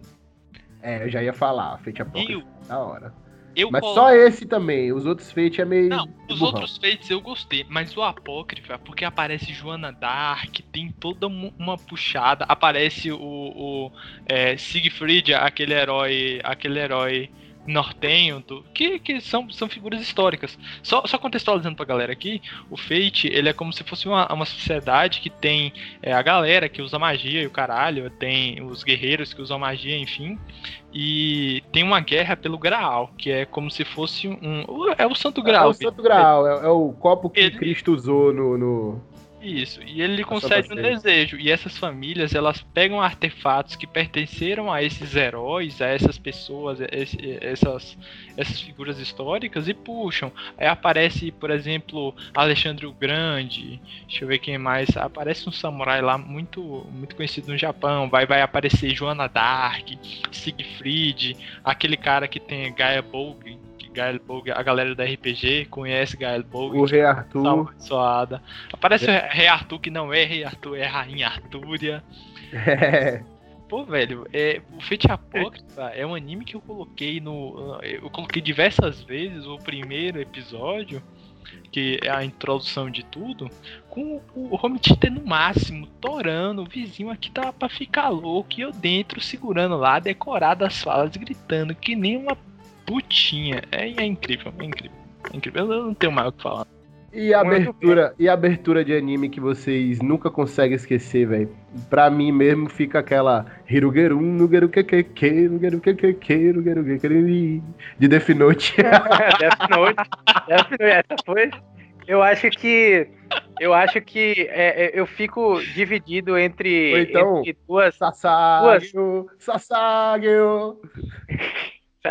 É, eu já ia falar. Fate Apócrifa. Da hora. Eu mas colo... só esse também, os outros feitos é meio. Não, os burrão. outros feitos eu gostei, mas o Apócrifa, porque aparece Joana Dark, tem toda uma puxada, aparece o, o é, Siegfried, aquele herói, aquele herói nortenho, do, que, que são, são figuras históricas. Só, só contextualizando pra galera aqui, o Fate, ele é como se fosse uma, uma sociedade que tem é, a galera que usa magia e o caralho, tem os guerreiros que usam magia, enfim, e tem uma guerra pelo Graal, que é como se fosse um... É o Santo Graal. É o Santo Graal, é, é o copo que ele... Cristo usou no... no isso, e ele lhe concede um desejo. E essas famílias, elas pegam artefatos que pertenceram a esses heróis, a essas pessoas, essas, essas figuras históricas e puxam. Aí aparece, por exemplo, Alexandre o Grande, deixa eu ver quem mais, aparece um samurai lá muito, muito conhecido no Japão, vai, vai aparecer Joana Dark, Siegfried, aquele cara que tem Gaia Bolg, Gael Bog, a galera da RPG conhece Gael Bog. O Rei Arthur. Soada. Aparece é. o Rei Arthur, que não é Rei Arthur, é Rainha Artúria. É. Pô, velho, é, o Fate Apócrifa é um anime que eu coloquei no. Eu coloquei diversas vezes o primeiro episódio, que é a introdução de tudo, com o home theater no máximo, torando, o vizinho aqui tava pra ficar louco, e eu dentro segurando lá, decorado as falas, gritando que nem uma putinha. É, é incrível, é incrível. É incrível. Eu não tenho mais o que falar. E a abertura, e a abertura de anime que vocês nunca conseguem esquecer, velho. Pra mim mesmo fica aquela Hirugeru, Nugeru Kekeke, Nugeru Kekeke, Nugeru Kekeke de Death Note. Death Note. Death Note, essa foi. Eu acho que Eu acho que é, é, eu fico dividido entre, Ou então, entre duas. Sasageo,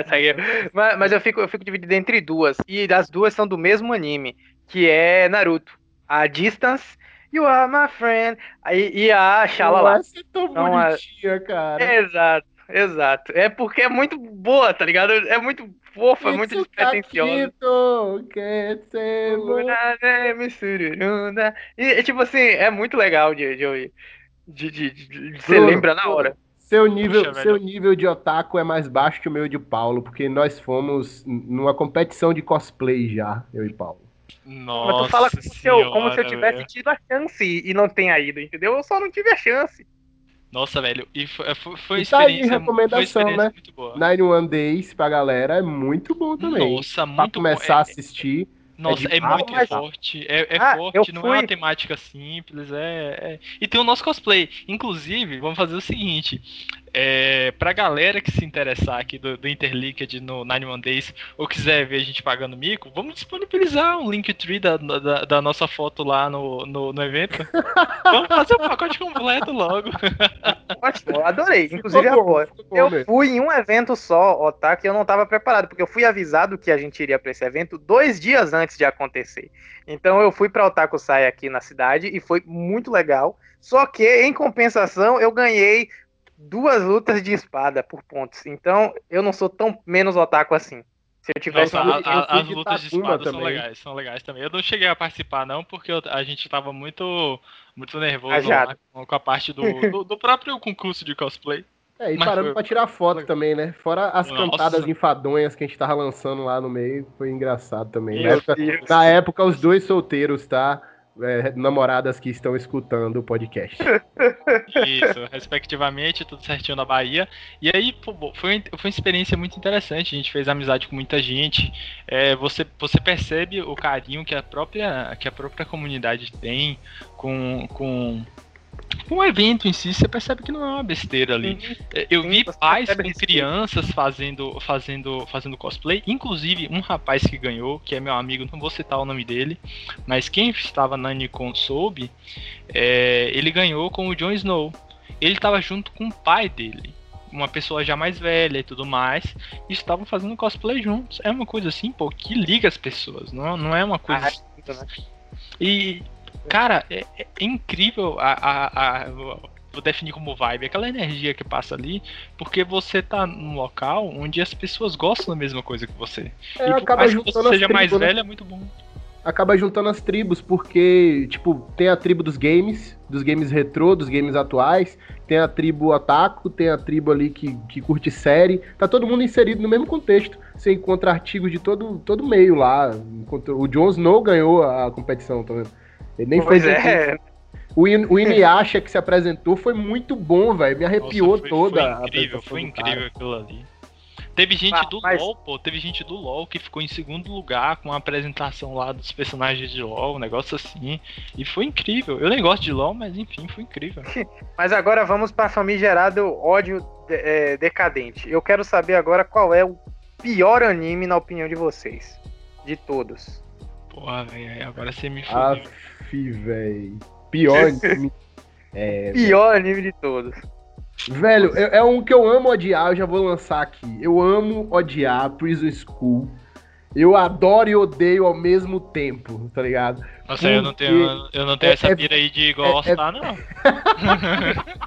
Sasageo. Sasageo. mas, mas eu, fico, eu fico dividido entre duas. E as duas são do mesmo anime, que é Naruto. A Distance, You Are My Friend. Aí, e a Shalala. Essa é tão Então, a- bonitinha, cara. Exato, exato. É porque é muito boa, tá ligado? É muito fofa, é muito despretensiosa. Ketsebo. E, é tipo assim, é muito legal de, de ouvir. De, de, de- de- você lembra na hora. Seu nível, Puxa, seu nível de otaku é mais baixo que o meu de Paulo, porque nós fomos numa competição de cosplay já, eu e Paulo. Nossa Mas tu fala como se, eu, como se eu senhora, tivesse velho. tido a chance e não tenha ido, entendeu? Eu só não tive a chance. Nossa, velho. E foi, foi, foi E tá aí, experiência, foi uma recomendação, experiência né? muito boa. 91 Days pra galera é muito bom também. Nossa, pra muito começar bom. a É- assistir. Nossa, de é, papo, muito mas- forte. É, é Ah, forte, não é fui- uma temática simples. É, é- E tem o nosso cosplay. Inclusive, vamos fazer o seguinte: é, pra galera que se interessar aqui do, do Interlinked no 91 Days ou quiser ver a gente pagando mico, vamos disponibilizar um Linktree da, da, da nossa foto lá no, no, no evento. vamos fazer o pacote completo logo. Ótimo, adorei. Inclusive, bom, Eu fui em um evento só, Otaku, e eu não estava preparado, porque eu fui avisado que a gente iria para esse evento dois dias antes de acontecer. Então eu fui para Otaku Sai aqui na cidade e foi muito legal. Só que, em compensação, eu ganhei duas lutas de espada por pontos. Então eu não sou tão menos otaku assim. Se eu tivesse. Nossa, a- eu as de lutas de espada são também. legais, são legais também. Eu não cheguei a participar, não, porque eu- a gente tava muito, muito nervoso lá com- a parte do, do, do próprio concurso de cosplay. É, e Mas parando foi- pra tirar foto também, né? Fora as Nossa. cantadas enfadonhas que a gente tava lançando lá no meio, foi engraçado também. Na época, na época, os dois solteiros, tá? É, namoradas que estão escutando o podcast. Isso, respectivamente, tudo certinho na Bahia. E aí, pô, foi, foi uma experiência muito interessante. A gente fez amizade com muita gente. É, você, você percebe o carinho que a própria, que a própria comunidade tem com, com, com o evento em si. Você percebe que não é uma besteira ali. É, Eu Sim, vi pais com crianças fazendo, fazendo, fazendo cosplay. Inclusive, um rapaz que ganhou, que é meu amigo, não vou citar o nome dele, mas quem estava na Nikon soube, é, ele ganhou com o Jon Snow. Ele estava junto com o pai dele, uma pessoa já mais velha e tudo mais, e estavam fazendo cosplay juntos. É uma coisa assim, pô, que liga as pessoas, não, não é uma coisa Ah, né? e, cara, é, é incrível a, a, a- Vou definir como vibe, aquela energia que passa ali, porque você tá num local onde as pessoas gostam da mesma coisa que você. É, e por acaba que você seja mais tribos, né? velho, é muito bom. acaba juntando as tribos, porque, tipo, tem a tribo dos games, dos games retrô, dos games atuais, tem a tribo otaku, tem a tribo ali que, que curte série, tá todo mundo inserido no mesmo contexto. Você encontra artigos de todo, todo meio lá. O Jon Snow ganhou a competição, tá vendo? Ele nem Pois foi. é. O, In- o Inuyasha que se apresentou foi muito bom, velho. Me arrepiou Nossa, foi- toda Foi a incrível, apresentação foi incrível cara. aquilo ali. Teve gente Ah, do mas- LoL, pô, teve gente do LoL que ficou em segundo lugar com a apresentação lá dos personagens de LoL, um negócio assim. E foi incrível. Eu nem gosto de LoL, mas enfim, foi incrível. Mas agora vamos para famigerado ódio de- é, decadente. Eu quero saber agora qual é o pior anime na opinião de vocês. De todos. Porra, velho, agora você me fudeu. Velho. Pior anime. É, Pior anime de todos. Velho, é, é um que eu amo odiar, eu já vou lançar aqui. Eu amo odiar Prison School. Eu adoro e odeio ao mesmo tempo, tá ligado? Nossa, eu não porque tenho, eu não tenho é- essa é- pira aí de gostar, não.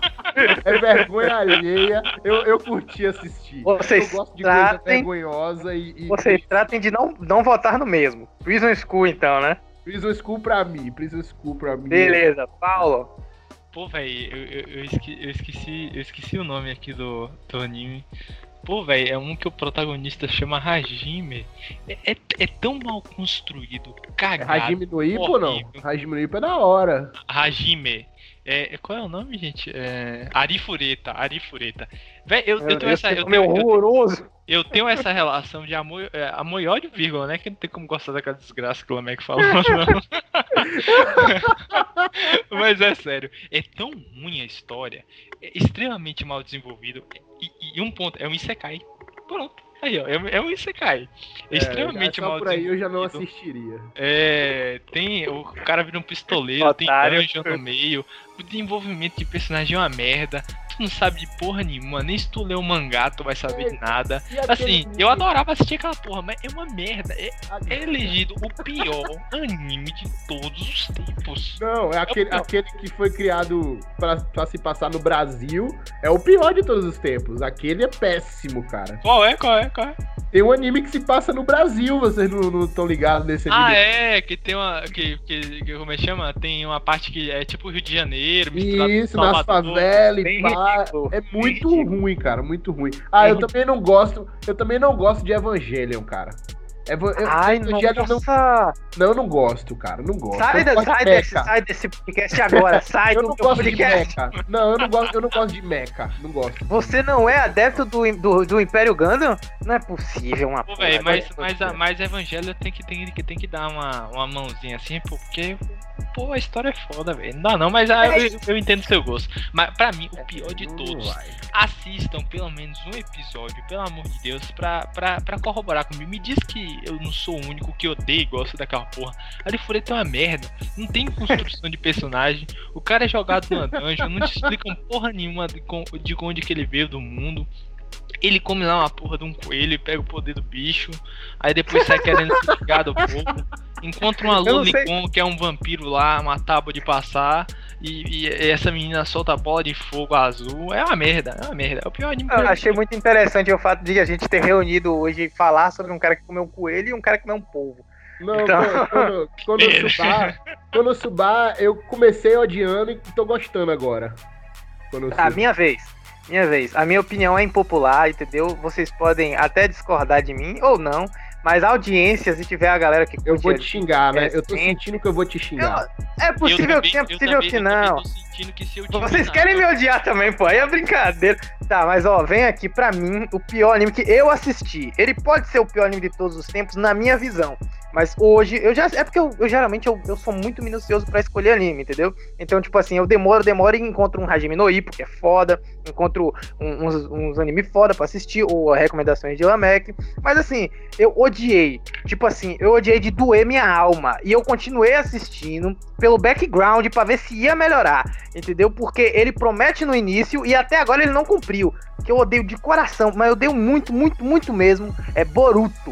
É vergonha alheia. Eu, eu curti assistir. Vocês eu gosto de coisa tratem- vergonhosa e, e Vocês tratem de não, não votar no mesmo. Prison School, então, né? Prison School pra mim. Prison School pra mim. Beleza. Paulo. Pô, velho, eu, eu, eu esque- eu esqueci, eu esqueci o nome aqui do, do anime. Pô, velho, é um que o protagonista chama Hajime. É, é, é tão mal construído, É cagado. Hajime no Ippo ou não? Hajime no Ippo é da hora. Hajime. É, é- qual é o nome, gente? É, Arifureta, Arifureta. Véi, eu, eu tenho essa. Eu é tenho, eu, horroroso. eu tenho essa relação de amor, é, amor e ódio, vírgula, né? Que não tem como gostar daquela desgraça que o Lamek falou, não. Mas é sério, é tão ruim a história, é extremamente mal desenvolvido. E, e um ponto, é um Isekai. Pronto. Aí, ó, é, é um Isekai. É, É, extremamente só mal por aí eu já não assistiria. É, tem. O cara vira um pistoleiro, tem dungeon no meio. O desenvolvimento de personagem é uma merda. Tu não sabe de porra nenhuma. Nem se tu ler o mangá, tu vai saber de nada. E aquele Assim, eu adorava assistir aquela porra, mas é uma merda. É, é elegido o pior anime de todos os tempos. Não, é aquele, pior. aquele que foi criado pra, pra se passar no Brasil. É o pior de todos os tempos. Aquele é péssimo, cara. Qual é? Qual é? Qual é? Tem um anime que se passa no Brasil, vocês não estão ligados nesse Ah, anime. é, que tem uma. Que, que, que como é que chama? Tem uma parte que é tipo Rio de Janeiro, misturado Isso, com nas favelas e pá. ridículo. É muito ridículo. ruim, cara, muito ruim. Ah, Bem eu também não gosto. Eu também não gosto de Evangelion, cara. Eva- eu- Ai, Evangelion não, nossa. não, eu não gosto, cara. Não gosto. Sai, da- sai, de desse, sai desse podcast agora. Sai Eu do não meu gosto de podcast. mecha. Não, eu não gosto, eu não gosto de mecha. Não gosto. Você não é adepto do, do, do Império Gundam? Não é possível uma Pô, velho, mas, mas, a- mas Evangelho tem que, tem, que, tem que dar uma, uma mãozinha assim, porque, pô, a história é foda, velho. Não dá não, mas ah, eu, eu entendo o seu gosto. Mas pra mim, o pior de todos, assistam pelo menos um episódio, pelo amor de Deus, pra, pra, pra corroborar comigo. Me diz que eu não sou o único que odeia e gosta daquela porra. Ali Fureto é uma merda, não tem construção de personagem, o cara é jogado numa dungeon, não te explicam porra nenhuma de, de onde que ele veio do mundo. Ele come lá uma porra de um coelho e pega o poder do bicho. Aí depois sai querendo se ligar do povo. Encontra uma. Lulicon, que é um vampiro lá, uma tábua de passar. E, e essa menina solta bola de fogo azul. É uma merda, é uma merda. É o pior anime Eu achei muito interessante o fato de a gente ter reunido hoje e falar sobre um cara que comeu um coelho e um cara que comeu um polvo. Não, Então- quando, quando, quando eu subar, quando eu subar, eu comecei odiando e tô gostando agora. Quando eu Tá, subo. minha vez. Minha vez. A minha opinião é impopular, entendeu? Vocês podem até discordar de mim ou não, mas a audiência, se tiver a galera que Eu vou te xingar, né? Eu tô sentindo que eu vou te xingar. É possível também- que sim, é eu possível também- que eu não. tô sentindo que se eu te Vocês querem me odiar também, pô. Aí é brincadeira. Tá, mas ó, vem aqui pra mim o pior anime que eu assisti. Ele pode ser o pior anime de todos os tempos, na minha visão. Mas hoje, eu já. É porque eu, eu geralmente eu, eu sou muito minucioso pra escolher anime, entendeu? Então, tipo assim, eu demoro, demoro e encontro um Hajime no Ippo, que é foda. Encontro um- uns, uns anime foda pra assistir, ou recomendações de Lamek. Mas assim, eu odiei. Tipo assim, eu odiei de doer minha alma. E eu continuei assistindo pelo background pra ver se ia melhorar. Entendeu? Porque ele promete no início e até agora ele não cumpriu. Que eu odeio de coração, mas eu odeio muito, muito, muito mesmo. É Boruto.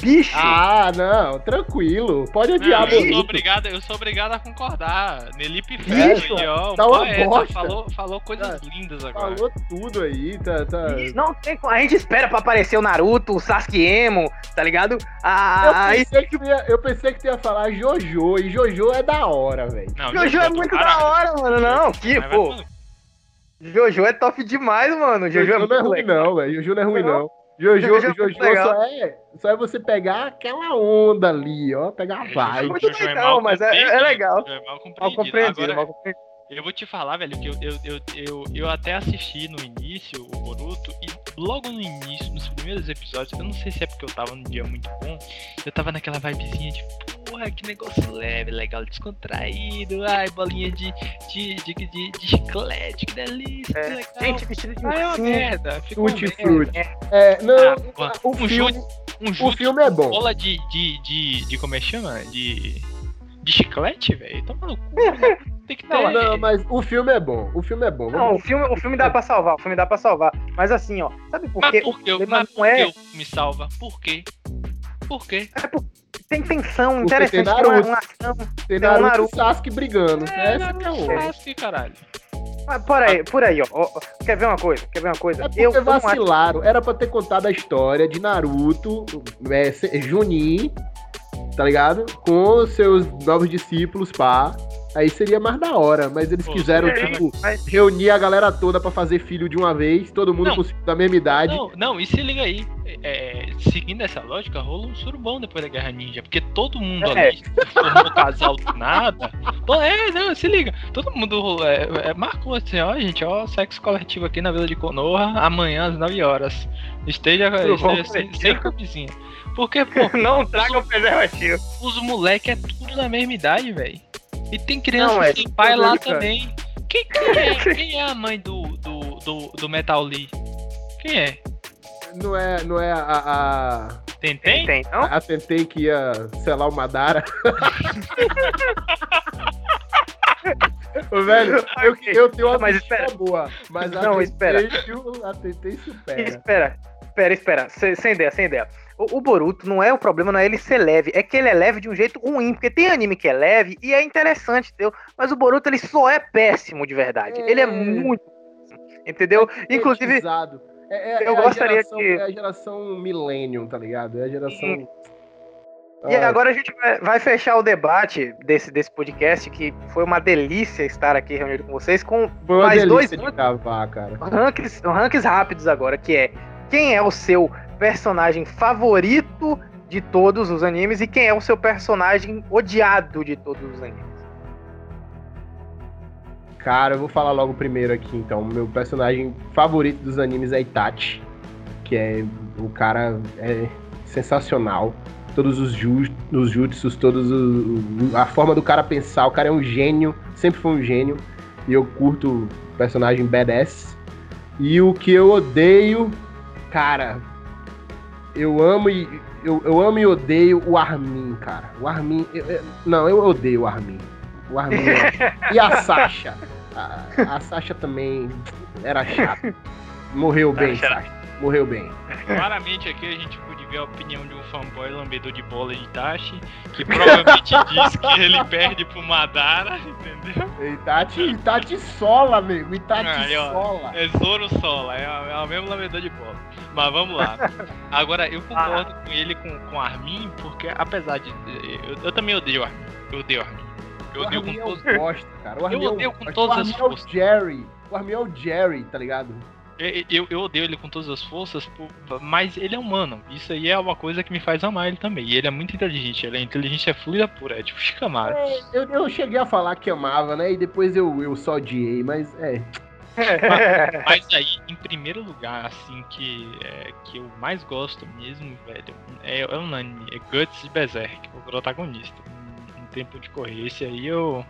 Bicho. Ah, não, tranquilo. Pode odiar, Não, eu sou obrigado, eu sou obrigado a concordar. Nelipe Ferro, aí, ó, um tá uma poeta, bosta. falou, falou coisas Ah, lindas agora. Falou tudo aí, tá. tá... Não tem. A gente espera pra aparecer o Naruto, o Sasuke Emo, tá ligado? Eu Ah, aí pensei, que tu ia, eu pensei que tu ia falar Jojo, e Jojo é da hora, velho. Jojo é do muito caralho. da hora, mano. Não, que, Mas vai pô. Jojo é top demais, mano. Jojo, Jojo é não é ruim, legal. não, velho. Jojo não é ruim, Não. não. Jojo, Jojo é Jojo, só, é, só é você pegar aquela onda ali, ó. Pegar a vibe. Muito Jojo é legal, mal mas é- é legal. É mal Mal compreendido. compreendido, Agora, mal compreendido. Eu vou te falar, velho, que eu, eu, eu, eu, eu até assisti no início o Boruto e logo no início, nos primeiros episódios, eu não sei se é porque eu tava num dia muito bom, eu tava naquela vibezinha de, porra, que negócio leve, legal, descontraído, ai, bolinha de, de, de, de, de chiclete, que delícia, que É, legal. Gente, vestido de ah, é uma merda, Tutti. Frutti. É. É, não, Ah, o, um filme, chute, um o chute filme é bom. bola de, de, de, de, como é que chama? De, de chiclete, velho, toma no cu, né? tem que ter... Não, não, mas o filme é bom. O filme é bom. Não, o filme, o filme dá pra salvar, o filme dá pra salvar. Mas assim, ó, sabe por Mas quê? por que, o mas não por que é. o filme salva? Por quê? Por quê? É porque tem tensão Porque tem interessante, tem uma, Naruto. uma ação. Tem tem o Naruto, Naruto. e Sasuke brigando. É, Essa que é Naruto o. Sasuke, caralho. Mas por aí, por aí, ó. Quer ver uma coisa? Quer ver uma coisa? É porque eu, acho- vacilaram. Era pra ter contado a história de Naruto, é, Junin, tá ligado? Com os seus novos discípulos, pá. Aí seria mais da hora. Mas eles Pô, quiseram, tipo, mas- reunir a galera toda pra fazer filho de uma vez, todo mundo Não. da mesma idade. Não, não, e se liga aí. é, seguindo essa lógica, rolou um surubão depois da Guerra Ninja. Porque todo mundo É. ali se formou casal do nada. É, não, se liga. Todo mundo é, é, marcou assim, ó, gente, ó, sexo coletivo aqui na Vila de Konoha, amanhã às 9 horas. Esteja, esteja sem, sem camisinha. Porque, pô, Não traga o preservativo. os moleques é tudo da mesma idade, velho. E tem criança Não, é sem pai lá americano. também. Quem, quem é, quem é a mãe do, do, do, do Metal Lee? Quem é? não é, não é a, a, Tentem? Tem, não? a Tentei que ia selar o Madara. Velho, eu, eu tenho uma Mas espera. boa, mas a Não, Tentei, espera. A Tentei supera. Espera, espera, espera. Sem, sem ideia, sem ideia. O, o Boruto não é o problema, não é ele ser leve, é que ele é leve de um jeito ruim, porque tem anime que é leve e é interessante, entendeu? Mas o Boruto ele só é péssimo de verdade. Ele é É. muito, entendeu? Inclusive, Elitizado. É, é, eu é gostaria geração, que- É a geração Millennium, tá ligado? É a geração. E Ah, agora a gente vai, fechar o debate desse, desse podcast, que foi uma delícia estar aqui reunido com vocês, com Foi mais dois de gravar, cara. rankings, rankings rápidos agora, que é quem é o seu personagem favorito de todos os animes e quem é o seu personagem odiado de todos os animes. Cara, eu vou falar logo primeiro aqui, então. Meu personagem favorito dos animes é Itachi, que é o cara é sensacional. Todos os, ju os jutsus, todos os, a forma do cara pensar, o cara é um gênio, sempre foi um gênio. E eu curto o personagem badass. E o que eu odeio, cara, eu amo e eu, eu amo e odeio o Armin, cara. O Armin, eu- eu- não, eu odeio o Armin. O Armin é- e a Sasha. A, a Sasha também era chata. Morreu bem, Sasha. Morreu bem. Claramente aqui a gente pôde ver a opinião de um fanboy lambedor de bola de Itachi, que provavelmente diz que ele perde pro Madara, entendeu? Itachi, Itachi sola, amigo. Itachi ó. sola. É Zoro Sola, é, é o mesmo lambedor de bola. Mas vamos lá. Agora, eu concordo com ele, com, com Armin, porque apesar de. Eu, eu também odeio Armin. Eu odeio Armin. Eu O odeio com é todos. o bosta, cara. O Armin é o odeio com bosta. todas o as Armin é o forças. Jerry. O Armin é o Jerry, tá ligado? Eu, eu, eu odeio ele com todas as forças, mas ele é humano. Isso aí é uma coisa que me faz amar ele também. E ele é muito inteligente. Ele é inteligência fluida pura, é tipo Shikamaru. É, eu, eu cheguei a falar que amava, né? E depois eu, eu só odiei, mas é. Mas aí, em primeiro lugar, assim, que, é, que eu mais gosto mesmo, velho, é, é um anime, é Guts de Berserk, o protagonista. Em, em tempo de correr, esse aí eu,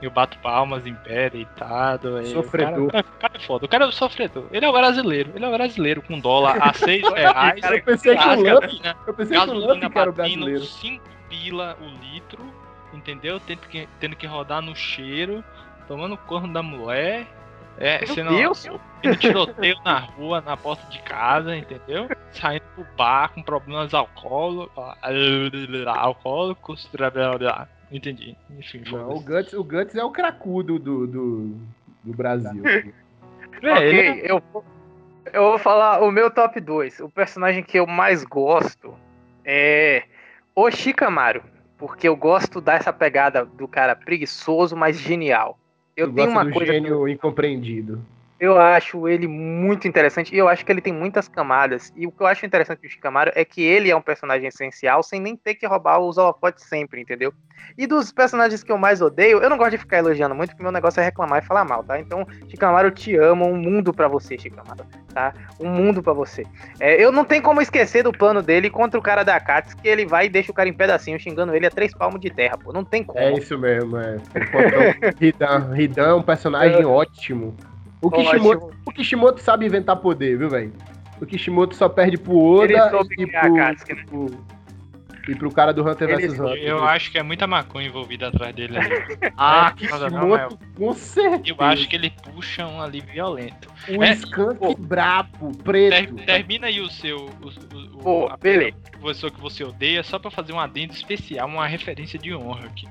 eu bato palmas em pé, deitado. é, Sofredor. O cara, o cara é foda, o cara é o sofredor. Ele é o brasileiro, ele é o brasileiro com dólar a 6 reais. cara, Eu pensei que o Luffy, gasolina, eu pensei que o gasolina que o batendo brasileiro. 5 pila o litro, entendeu? Tendo que, tendo que rodar no cheiro, tomando corno da mulher. É, Meu sendo, Deus! tendo tiroteio na rua, na porta de casa, entendeu? Saindo pro bar com problemas alcoólicos, alcoólicos, entendi. Enfim, Não, o. Guts, o Guts é o cracudo do, do, do Brasil. É, ele ok, eu, vou- eu vou falar o meu top 2. O personagem que eu mais gosto é o Shikamaru. Porque eu gosto dessa pegada do cara preguiçoso, mas genial. Eu Tu tenho uma do coisa que gênio incompreendido. Eu acho ele muito interessante e eu acho que ele tem muitas camadas. E o que eu acho interessante do Shikamaru é que ele é um personagem essencial sem nem ter que roubar os holofotes sempre, entendeu? E dos personagens que eu mais odeio, eu não gosto de ficar elogiando muito, porque meu negócio é reclamar e falar mal, tá? Então, Shikamaru, eu te amo, um mundo pra você, Shikamaru, tá? Um mundo pra você. É, eu não tenho como esquecer do plano dele contra o cara da Katsu, que ele vai e deixa o cara em pedacinho, xingando ele a três palmos de terra, pô. Não tem como. É isso mesmo, é. Hidan, Hidan é um personagem ótimo. O Ótimo. Kishimoto, o Kishimoto sabe inventar poder, viu, velho? O Kishimoto só perde pro Oda e, a pro, Katsuki, né? pro- e pro cara do Hunter vs. Hunter. Eu acho que é muita maconha envolvida atrás dele ali. Ah, É, Kishimoto, com certeza. Eu acho que ele puxa um ali violento. O É, Skunk pô. brabo, Ter- preto. termina aí o seu. O, o, o- Pô, a beleza. pessoa que você odeia, só pra fazer um adendo especial, uma referência de honra aqui.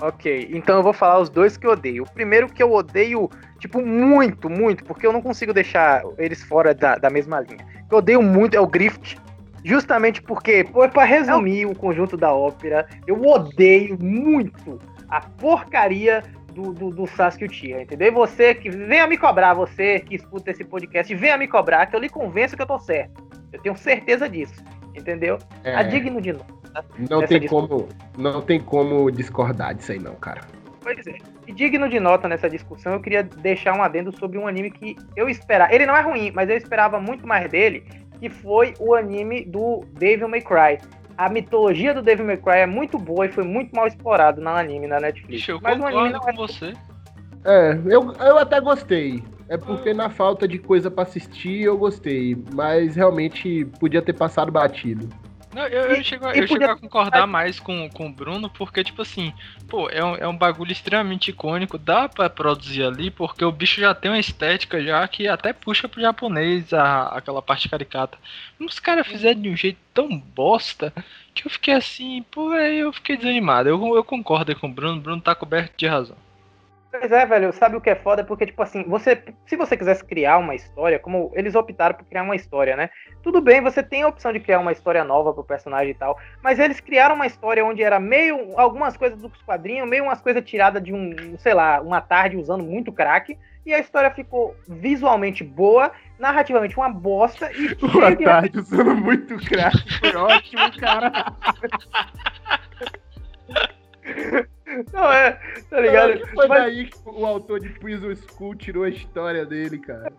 Ok, então eu vou falar os dois que eu odeio. O primeiro que eu odeio, tipo, muito, muito, porque eu não consigo deixar eles fora da, da mesma linha. O que eu odeio muito é o Grift. Justamente porque, pô, pra resumir o conjunto da ópera, eu odeio muito a porcaria do, do, do Sasuke Uchiha, entendeu? E você que venha me cobrar, você que escuta esse podcast, venha me cobrar, que eu lhe convenço que eu tô certo. Eu tenho certeza disso, entendeu? É, A digno de novo. Não, tem discussão. como, não tem como discordar disso aí, não, cara. Pois é. E digno de nota nessa discussão, eu queria deixar um adendo sobre um anime que eu esperava. Ele não é ruim, mas eu esperava muito mais dele, que foi o anime do Devil May Cry. A mitologia do Devil May Cry é muito boa e foi muito mal explorado no anime na Netflix. Ixi, eu mas o anime concordo não é com você. É, eu, eu até gostei. é porque na falta de coisa para assistir eu gostei, mas realmente podia ter passado batido. Não, eu, eu, chego, eu chego a concordar mais com, com o Bruno, porque, tipo assim, pô, é um, é um bagulho extremamente icônico, dá pra produzir ali, porque o bicho já tem uma estética já que até puxa pro japonês a, aquela parte caricata. Os caras fizeram de um jeito tão bosta que eu fiquei assim, pô, aí eu fiquei desanimado. Eu, eu concordo com o Bruno, o Bruno tá coberto de razão. Pois é, velho, sabe o que é foda? Porque, tipo assim, você, se você quisesse criar uma história, como eles optaram por criar uma história, né? Tudo bem, você tem a opção de criar uma história nova pro personagem e tal, mas eles criaram uma história onde era meio algumas coisas dos quadrinhos, meio umas coisas tiradas de um, sei lá, uma tarde usando muito crack, e a história ficou visualmente boa, narrativamente uma bosta e. Uma tarde usando muito crack, foi ótimo, cara. Não é, tá ligado? Não, foi Mas... daí que o autor de Prison School tirou a história dele, cara.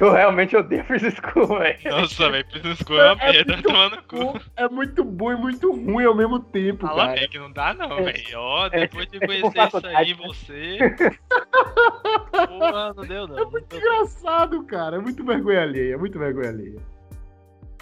Eu realmente odeio Prison School, velho. Nossa, velho, Prison School é uma é merda, tomando cu. É muito bom e muito ruim ao mesmo tempo, Fala cara. que não dá não, é, velho. Ó, é, depois de é tipo conhecer isso aí, você... Porra, não deu não. É muito engraçado, cara. É muito vergonha alheia, é muito vergonha alheia.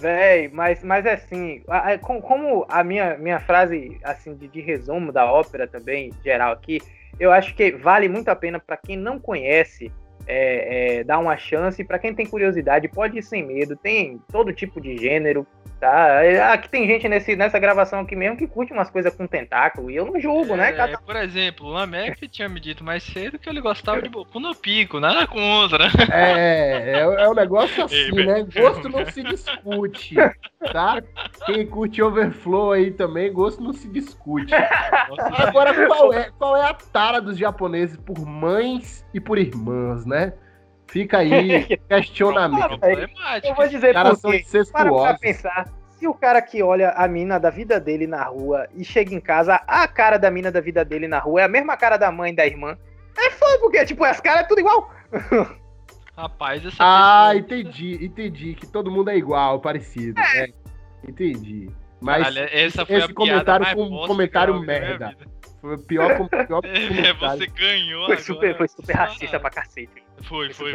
Véi, mas, mas assim, como a minha, minha frase assim de, de resumo da ópera também, geral aqui, eu acho que vale muito a pena para quem não conhece é, é, dar uma chance, para quem tem curiosidade, pode ir sem medo, tem todo tipo de gênero, tá? Aqui tem gente nesse, nessa gravação aqui mesmo que curte umas coisas com tentáculo, e eu não julgo, né, é, né? Cada... Por exemplo, o Lamek tinha me dito mais cedo que ele gostava de Boku no Pico, nada contra. É, é, é um negócio assim, Ei, né? Gosto não se discute, tá? Quem curte Overflow aí também, gosto não se discute. Nossa, Agora, qual é, qual é a tara dos japoneses por mães e por irmãs, né? Fica aí, questionamento. eu vou dizer por quê. Para pra pensar. Se o cara que olha a mina da vida dele na rua e chega em casa, a cara da mina da vida dele na rua é a mesma cara da mãe e da irmã. É foda, porque, tipo, as caras é tudo igual. Rapaz, essa Ah, pessoa... entendi, entendi. Que todo mundo é igual, parecido. É. É, entendi. Mas Caralho, essa foi esse comentário foi um comentário merda. Foi o pior, pior É, você ganhou foi super, Foi super racista pra cacete. Foi, foi.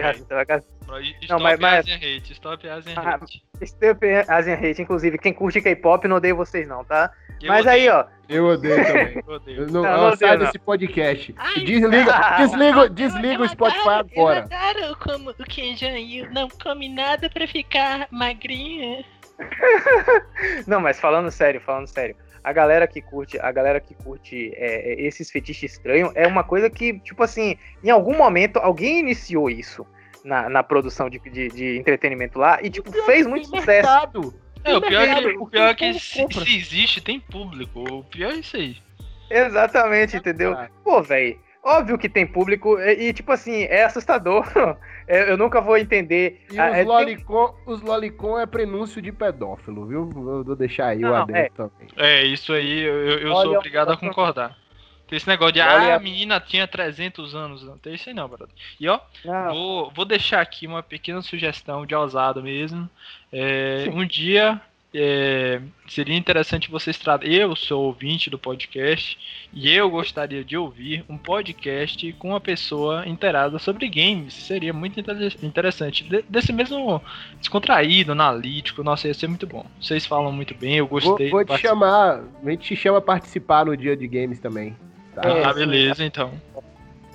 Não, mas, mas... Asian Hate, Stop Asian ah, Hate. Stop Asian Hate, inclusive, quem curte K-pop não odeio vocês não, tá? Eu mas odeio. aí, ó. Eu odeio também. eu odeio. Eu não, não, não sai desse podcast. Ai, desliga, ah, desliga, desliga o Spotify agora. Claro, como o Kenjan não come nada pra ficar magrinha. não, mas falando sério, falando sério a galera que curte, a galera que curte é, é, esses fetiches estranhos é uma coisa que, tipo assim, em algum momento alguém iniciou isso na, na produção de, de, de entretenimento lá e, tipo, fez muito sucesso. Mercado. É, o pior, é que, o pior é que se, se, existe, tem público. O pior é isso aí. Exatamente, entendeu? Pô, velho, óbvio que tem público e, e, tipo assim, é assustador. eu nunca vou entender. E ah, os, é, lolicon, tem... os lolicon é prenúncio de pedófilo, viu? Vou deixar aí não, o adendo é. também. É, isso aí eu, eu sou obrigado a concordar. Tem esse negócio de, ah, a menina tinha 300 anos. Não tem isso aí não, brother. E ó, vou, vou deixar aqui uma pequena sugestão de ousado mesmo. É, um dia é, seria interessante vocês trazerem. Eu sou ouvinte do podcast e eu gostaria de ouvir um podcast com uma pessoa inteirada sobre games. Seria muito interessante. desse mesmo descontraído, analítico. Nossa, ia ser muito bom. Vocês falam muito bem, eu gostei. Vou, vou te chamar, a gente te chama a participar no dia de games também. Tá? Ah, beleza, então.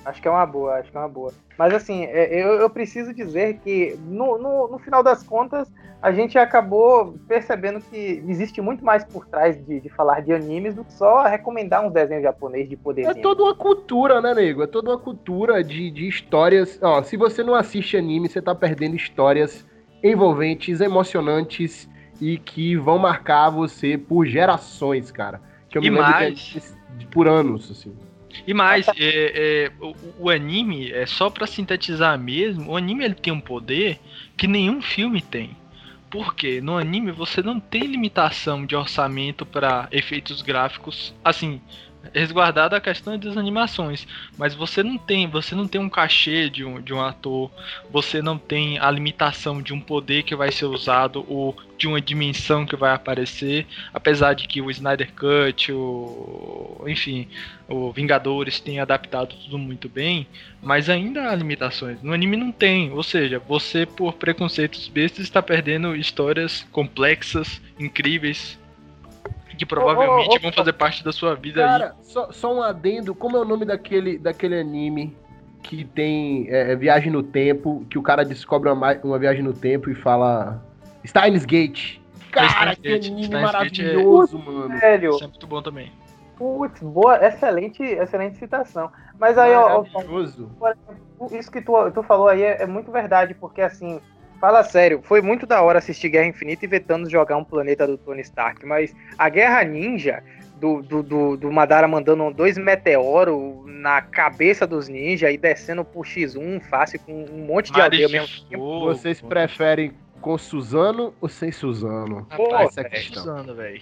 Acho que é uma boa, acho que é uma boa. Mas assim, é, eu, eu preciso dizer que no, no, no, final das contas, a gente acabou percebendo que existe muito mais por trás de, de falar de animes do que só recomendar um desenho japonês de poder. É toda uma cultura, né, nego? É toda uma cultura de, de histórias. Ó, se você não assiste anime, você tá perdendo histórias envolventes, emocionantes e que vão marcar você por gerações, cara. Que eu e me mais... É por anos, assim. E mais, é, é, o, o, anime, é só para sintetizar mesmo, o anime ele tem um poder que nenhum filme tem. Porque no anime você não tem limitação de orçamento para efeitos gráficos, assim, resguardada a questão das animações, mas você não tem, você não tem um cachê de um, de um ator, você não tem a limitação de um poder que vai ser usado ou de uma dimensão que vai aparecer, apesar de que o Snyder Cut, o enfim, o Vingadores tem adaptado tudo muito bem, mas ainda há limitações. No anime não tem, ou seja, você por preconceitos bestas está perdendo histórias complexas, incríveis, que provavelmente oh, oh, oh, vão fazer parte da sua vida cara, aí. Só, só um adendo, como é o nome daquele, daquele anime que tem é, é viagem no tempo, que o cara descobre uma, uma viagem no tempo e fala Steins Gate. Cara, que anime Steins é maravilhoso, é... mano. Sério. Isso é muito bom também. Putz, boa, excelente, excelente citação. Mas aí, ó, ó, isso que tu, tu falou aí é, é muito verdade, porque assim, Fala sério, foi muito da hora assistir Guerra Infinita e ver Thanos jogar um planeta do Tony Stark, mas a Guerra Ninja, do, do, do, do Madara mandando dois meteoros na cabeça dos ninjas e descendo pro X1 fácil com um monte de aldeia mesmo tempo. Vocês preferem com Suzano ou sem Suzano? Rapaz, Essa é a questão. Suzano, velho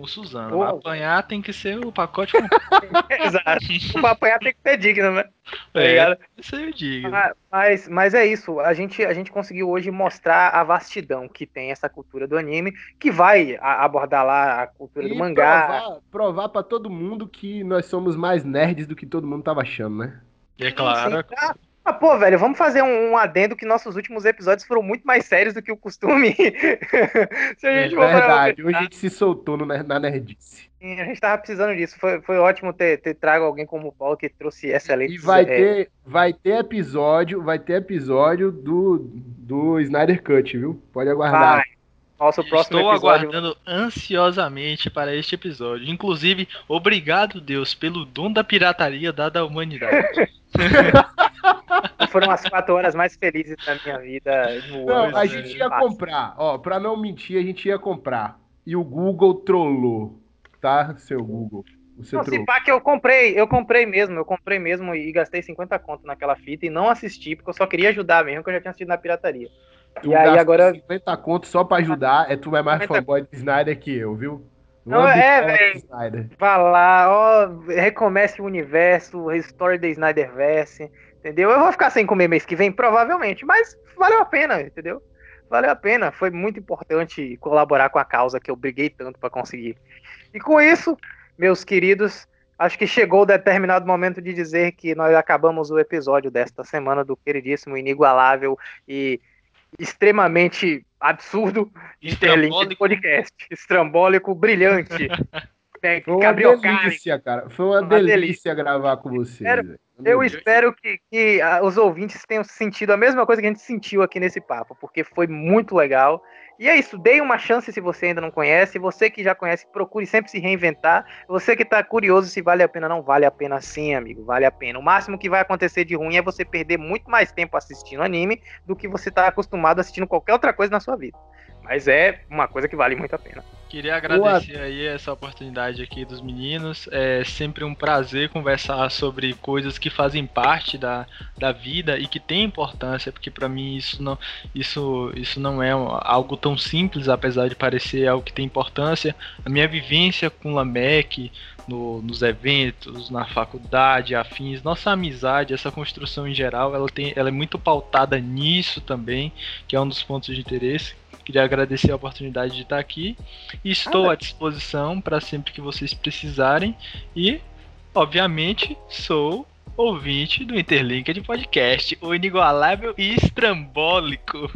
com Suzano. Oh. Apanhar tem que ser o pacote Exato. O apanhar tem que ser digno, né? Tá é, isso aí eu digo. Mas, mas é isso. A gente, a gente conseguiu hoje mostrar a vastidão que tem essa cultura do anime, que vai abordar lá a cultura e do mangá. Provar, provar para todo mundo que nós somos mais nerds do que todo mundo tava achando, né? É claro. Sim, ah, pô, velho, vamos fazer um, um, adendo que nossos últimos episódios foram muito mais sérios do que o costume. se a gente é verdade, hoje a gente se soltou no, na nerdice. A gente tava precisando disso. Foi, foi ótimo ter, ter trago alguém como o Paulo que trouxe excelente. E vai, é... ter, vai ter episódio, vai ter episódio do, do Snyder Cut, viu? Pode aguardar. Vai. Nosso próximo Estou episódio... aguardando ansiosamente para este episódio. Inclusive, obrigado, Deus, pelo dom da pirataria dada à humanidade. Foram as quatro horas mais felizes da minha vida. não, a gente ia comprar, ó, pra não mentir, a gente ia comprar. E o Google trollou, tá, seu Google? Você não, se pá que eu comprei, eu comprei mesmo, eu comprei mesmo e gastei 50 conto naquela fita e não assisti, porque eu só queria ajudar mesmo, que eu já tinha assistido na pirataria. Tu e aí agora. 50 conto só pra ajudar, é tu é mais 50... fanboy de Snyder que eu, viu? Não, é, velho. Vá lá, ó, recomece o universo, restore the Snyderverse, entendeu? Eu vou ficar sem comer mês que vem, provavelmente, mas valeu a pena, entendeu? Valeu a pena, foi muito importante colaborar com a causa que eu briguei tanto para conseguir. E com isso, meus queridos, acho que chegou o determinado momento de dizer que nós acabamos o episódio desta semana do queridíssimo, inigualável e extremamente absurdo Interlink podcast. Estrambólico, brilhante. é, Foi uma delícia, cara. Foi uma, uma delícia, delícia, gravar com vocês. eu espero que, que uh, os ouvintes tenham sentido a mesma coisa que a gente sentiu aqui nesse papo, porque foi muito legal. E é isso, dê uma chance se você ainda não conhece. Você que já conhece, procure sempre se reinventar. Você que está curioso se vale a pena, não vale a pena sim, amigo, vale a pena. O máximo que vai acontecer de ruim é você perder muito mais tempo assistindo anime do que você está acostumado assistindo qualquer outra coisa na sua vida. Mas é uma coisa que vale muito a pena. Queria agradecer Boa. aí essa oportunidade aqui dos meninos. É sempre um prazer conversar sobre coisas que fazem parte da, da vida e que têm importância, porque para mim isso não, isso, isso não é algo tão simples, apesar de parecer algo que tem importância. A minha vivência com Lamec, no, nos eventos, na faculdade, afins, nossa amizade, essa construção em geral, ela, tem, ela é muito pautada nisso também, que é um dos pontos de interesse Queria agradecer a oportunidade de estar aqui. Estou ah, à disposição para sempre que vocês precisarem. E, obviamente, sou ouvinte do Interlinked Podcast, o inigualável e estrambólico.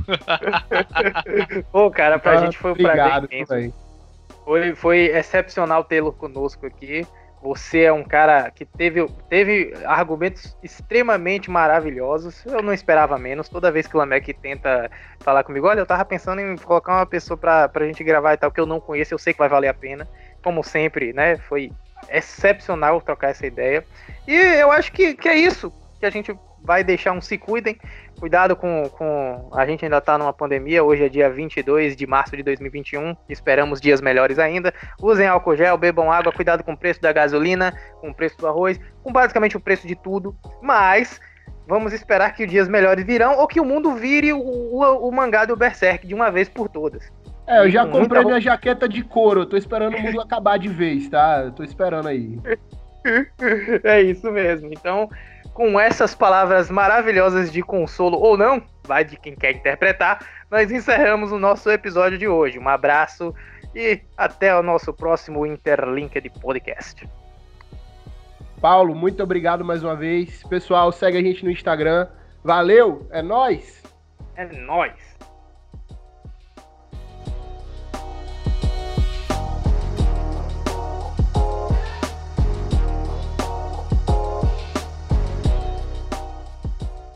Pô, cara, pra ah, gente foi um obrigado, prazer Foi, foi excepcional tê-lo conosco aqui. Você é um cara que teve, teve argumentos extremamente maravilhosos. Eu não esperava menos. Toda vez que o Lamek tenta falar comigo, olha, eu tava pensando em colocar uma pessoa pra, pra gente gravar e tal, que eu não conheço, eu sei que vai valer a pena. Como sempre, né? Foi excepcional trocar essa ideia. E eu acho que, que é isso que a gente vai deixar um se cuidem. Cuidado com, com. A gente ainda está numa pandemia. Hoje é dia 22 de março de 2021. Esperamos dias melhores ainda. Usem álcool gel, bebam água. Cuidado com o preço da gasolina, com o preço do arroz, com basicamente o preço de tudo. Mas vamos esperar que dias melhores virão ou que o mundo vire o, o, o mangá do Berserk de uma vez por todas. É, eu já Com comprei minha jaqueta de couro. Tô esperando o mundo acabar de vez, tá? Eu tô esperando aí. É isso mesmo. Então, com essas palavras maravilhosas de consolo ou não, vai de quem quer interpretar, nós encerramos o nosso episódio de hoje. Um abraço e até o nosso próximo Interlinked Podcast. Paulo, muito obrigado mais uma vez. Pessoal, segue a gente no Instagram. Valeu, é nóis! É nóis!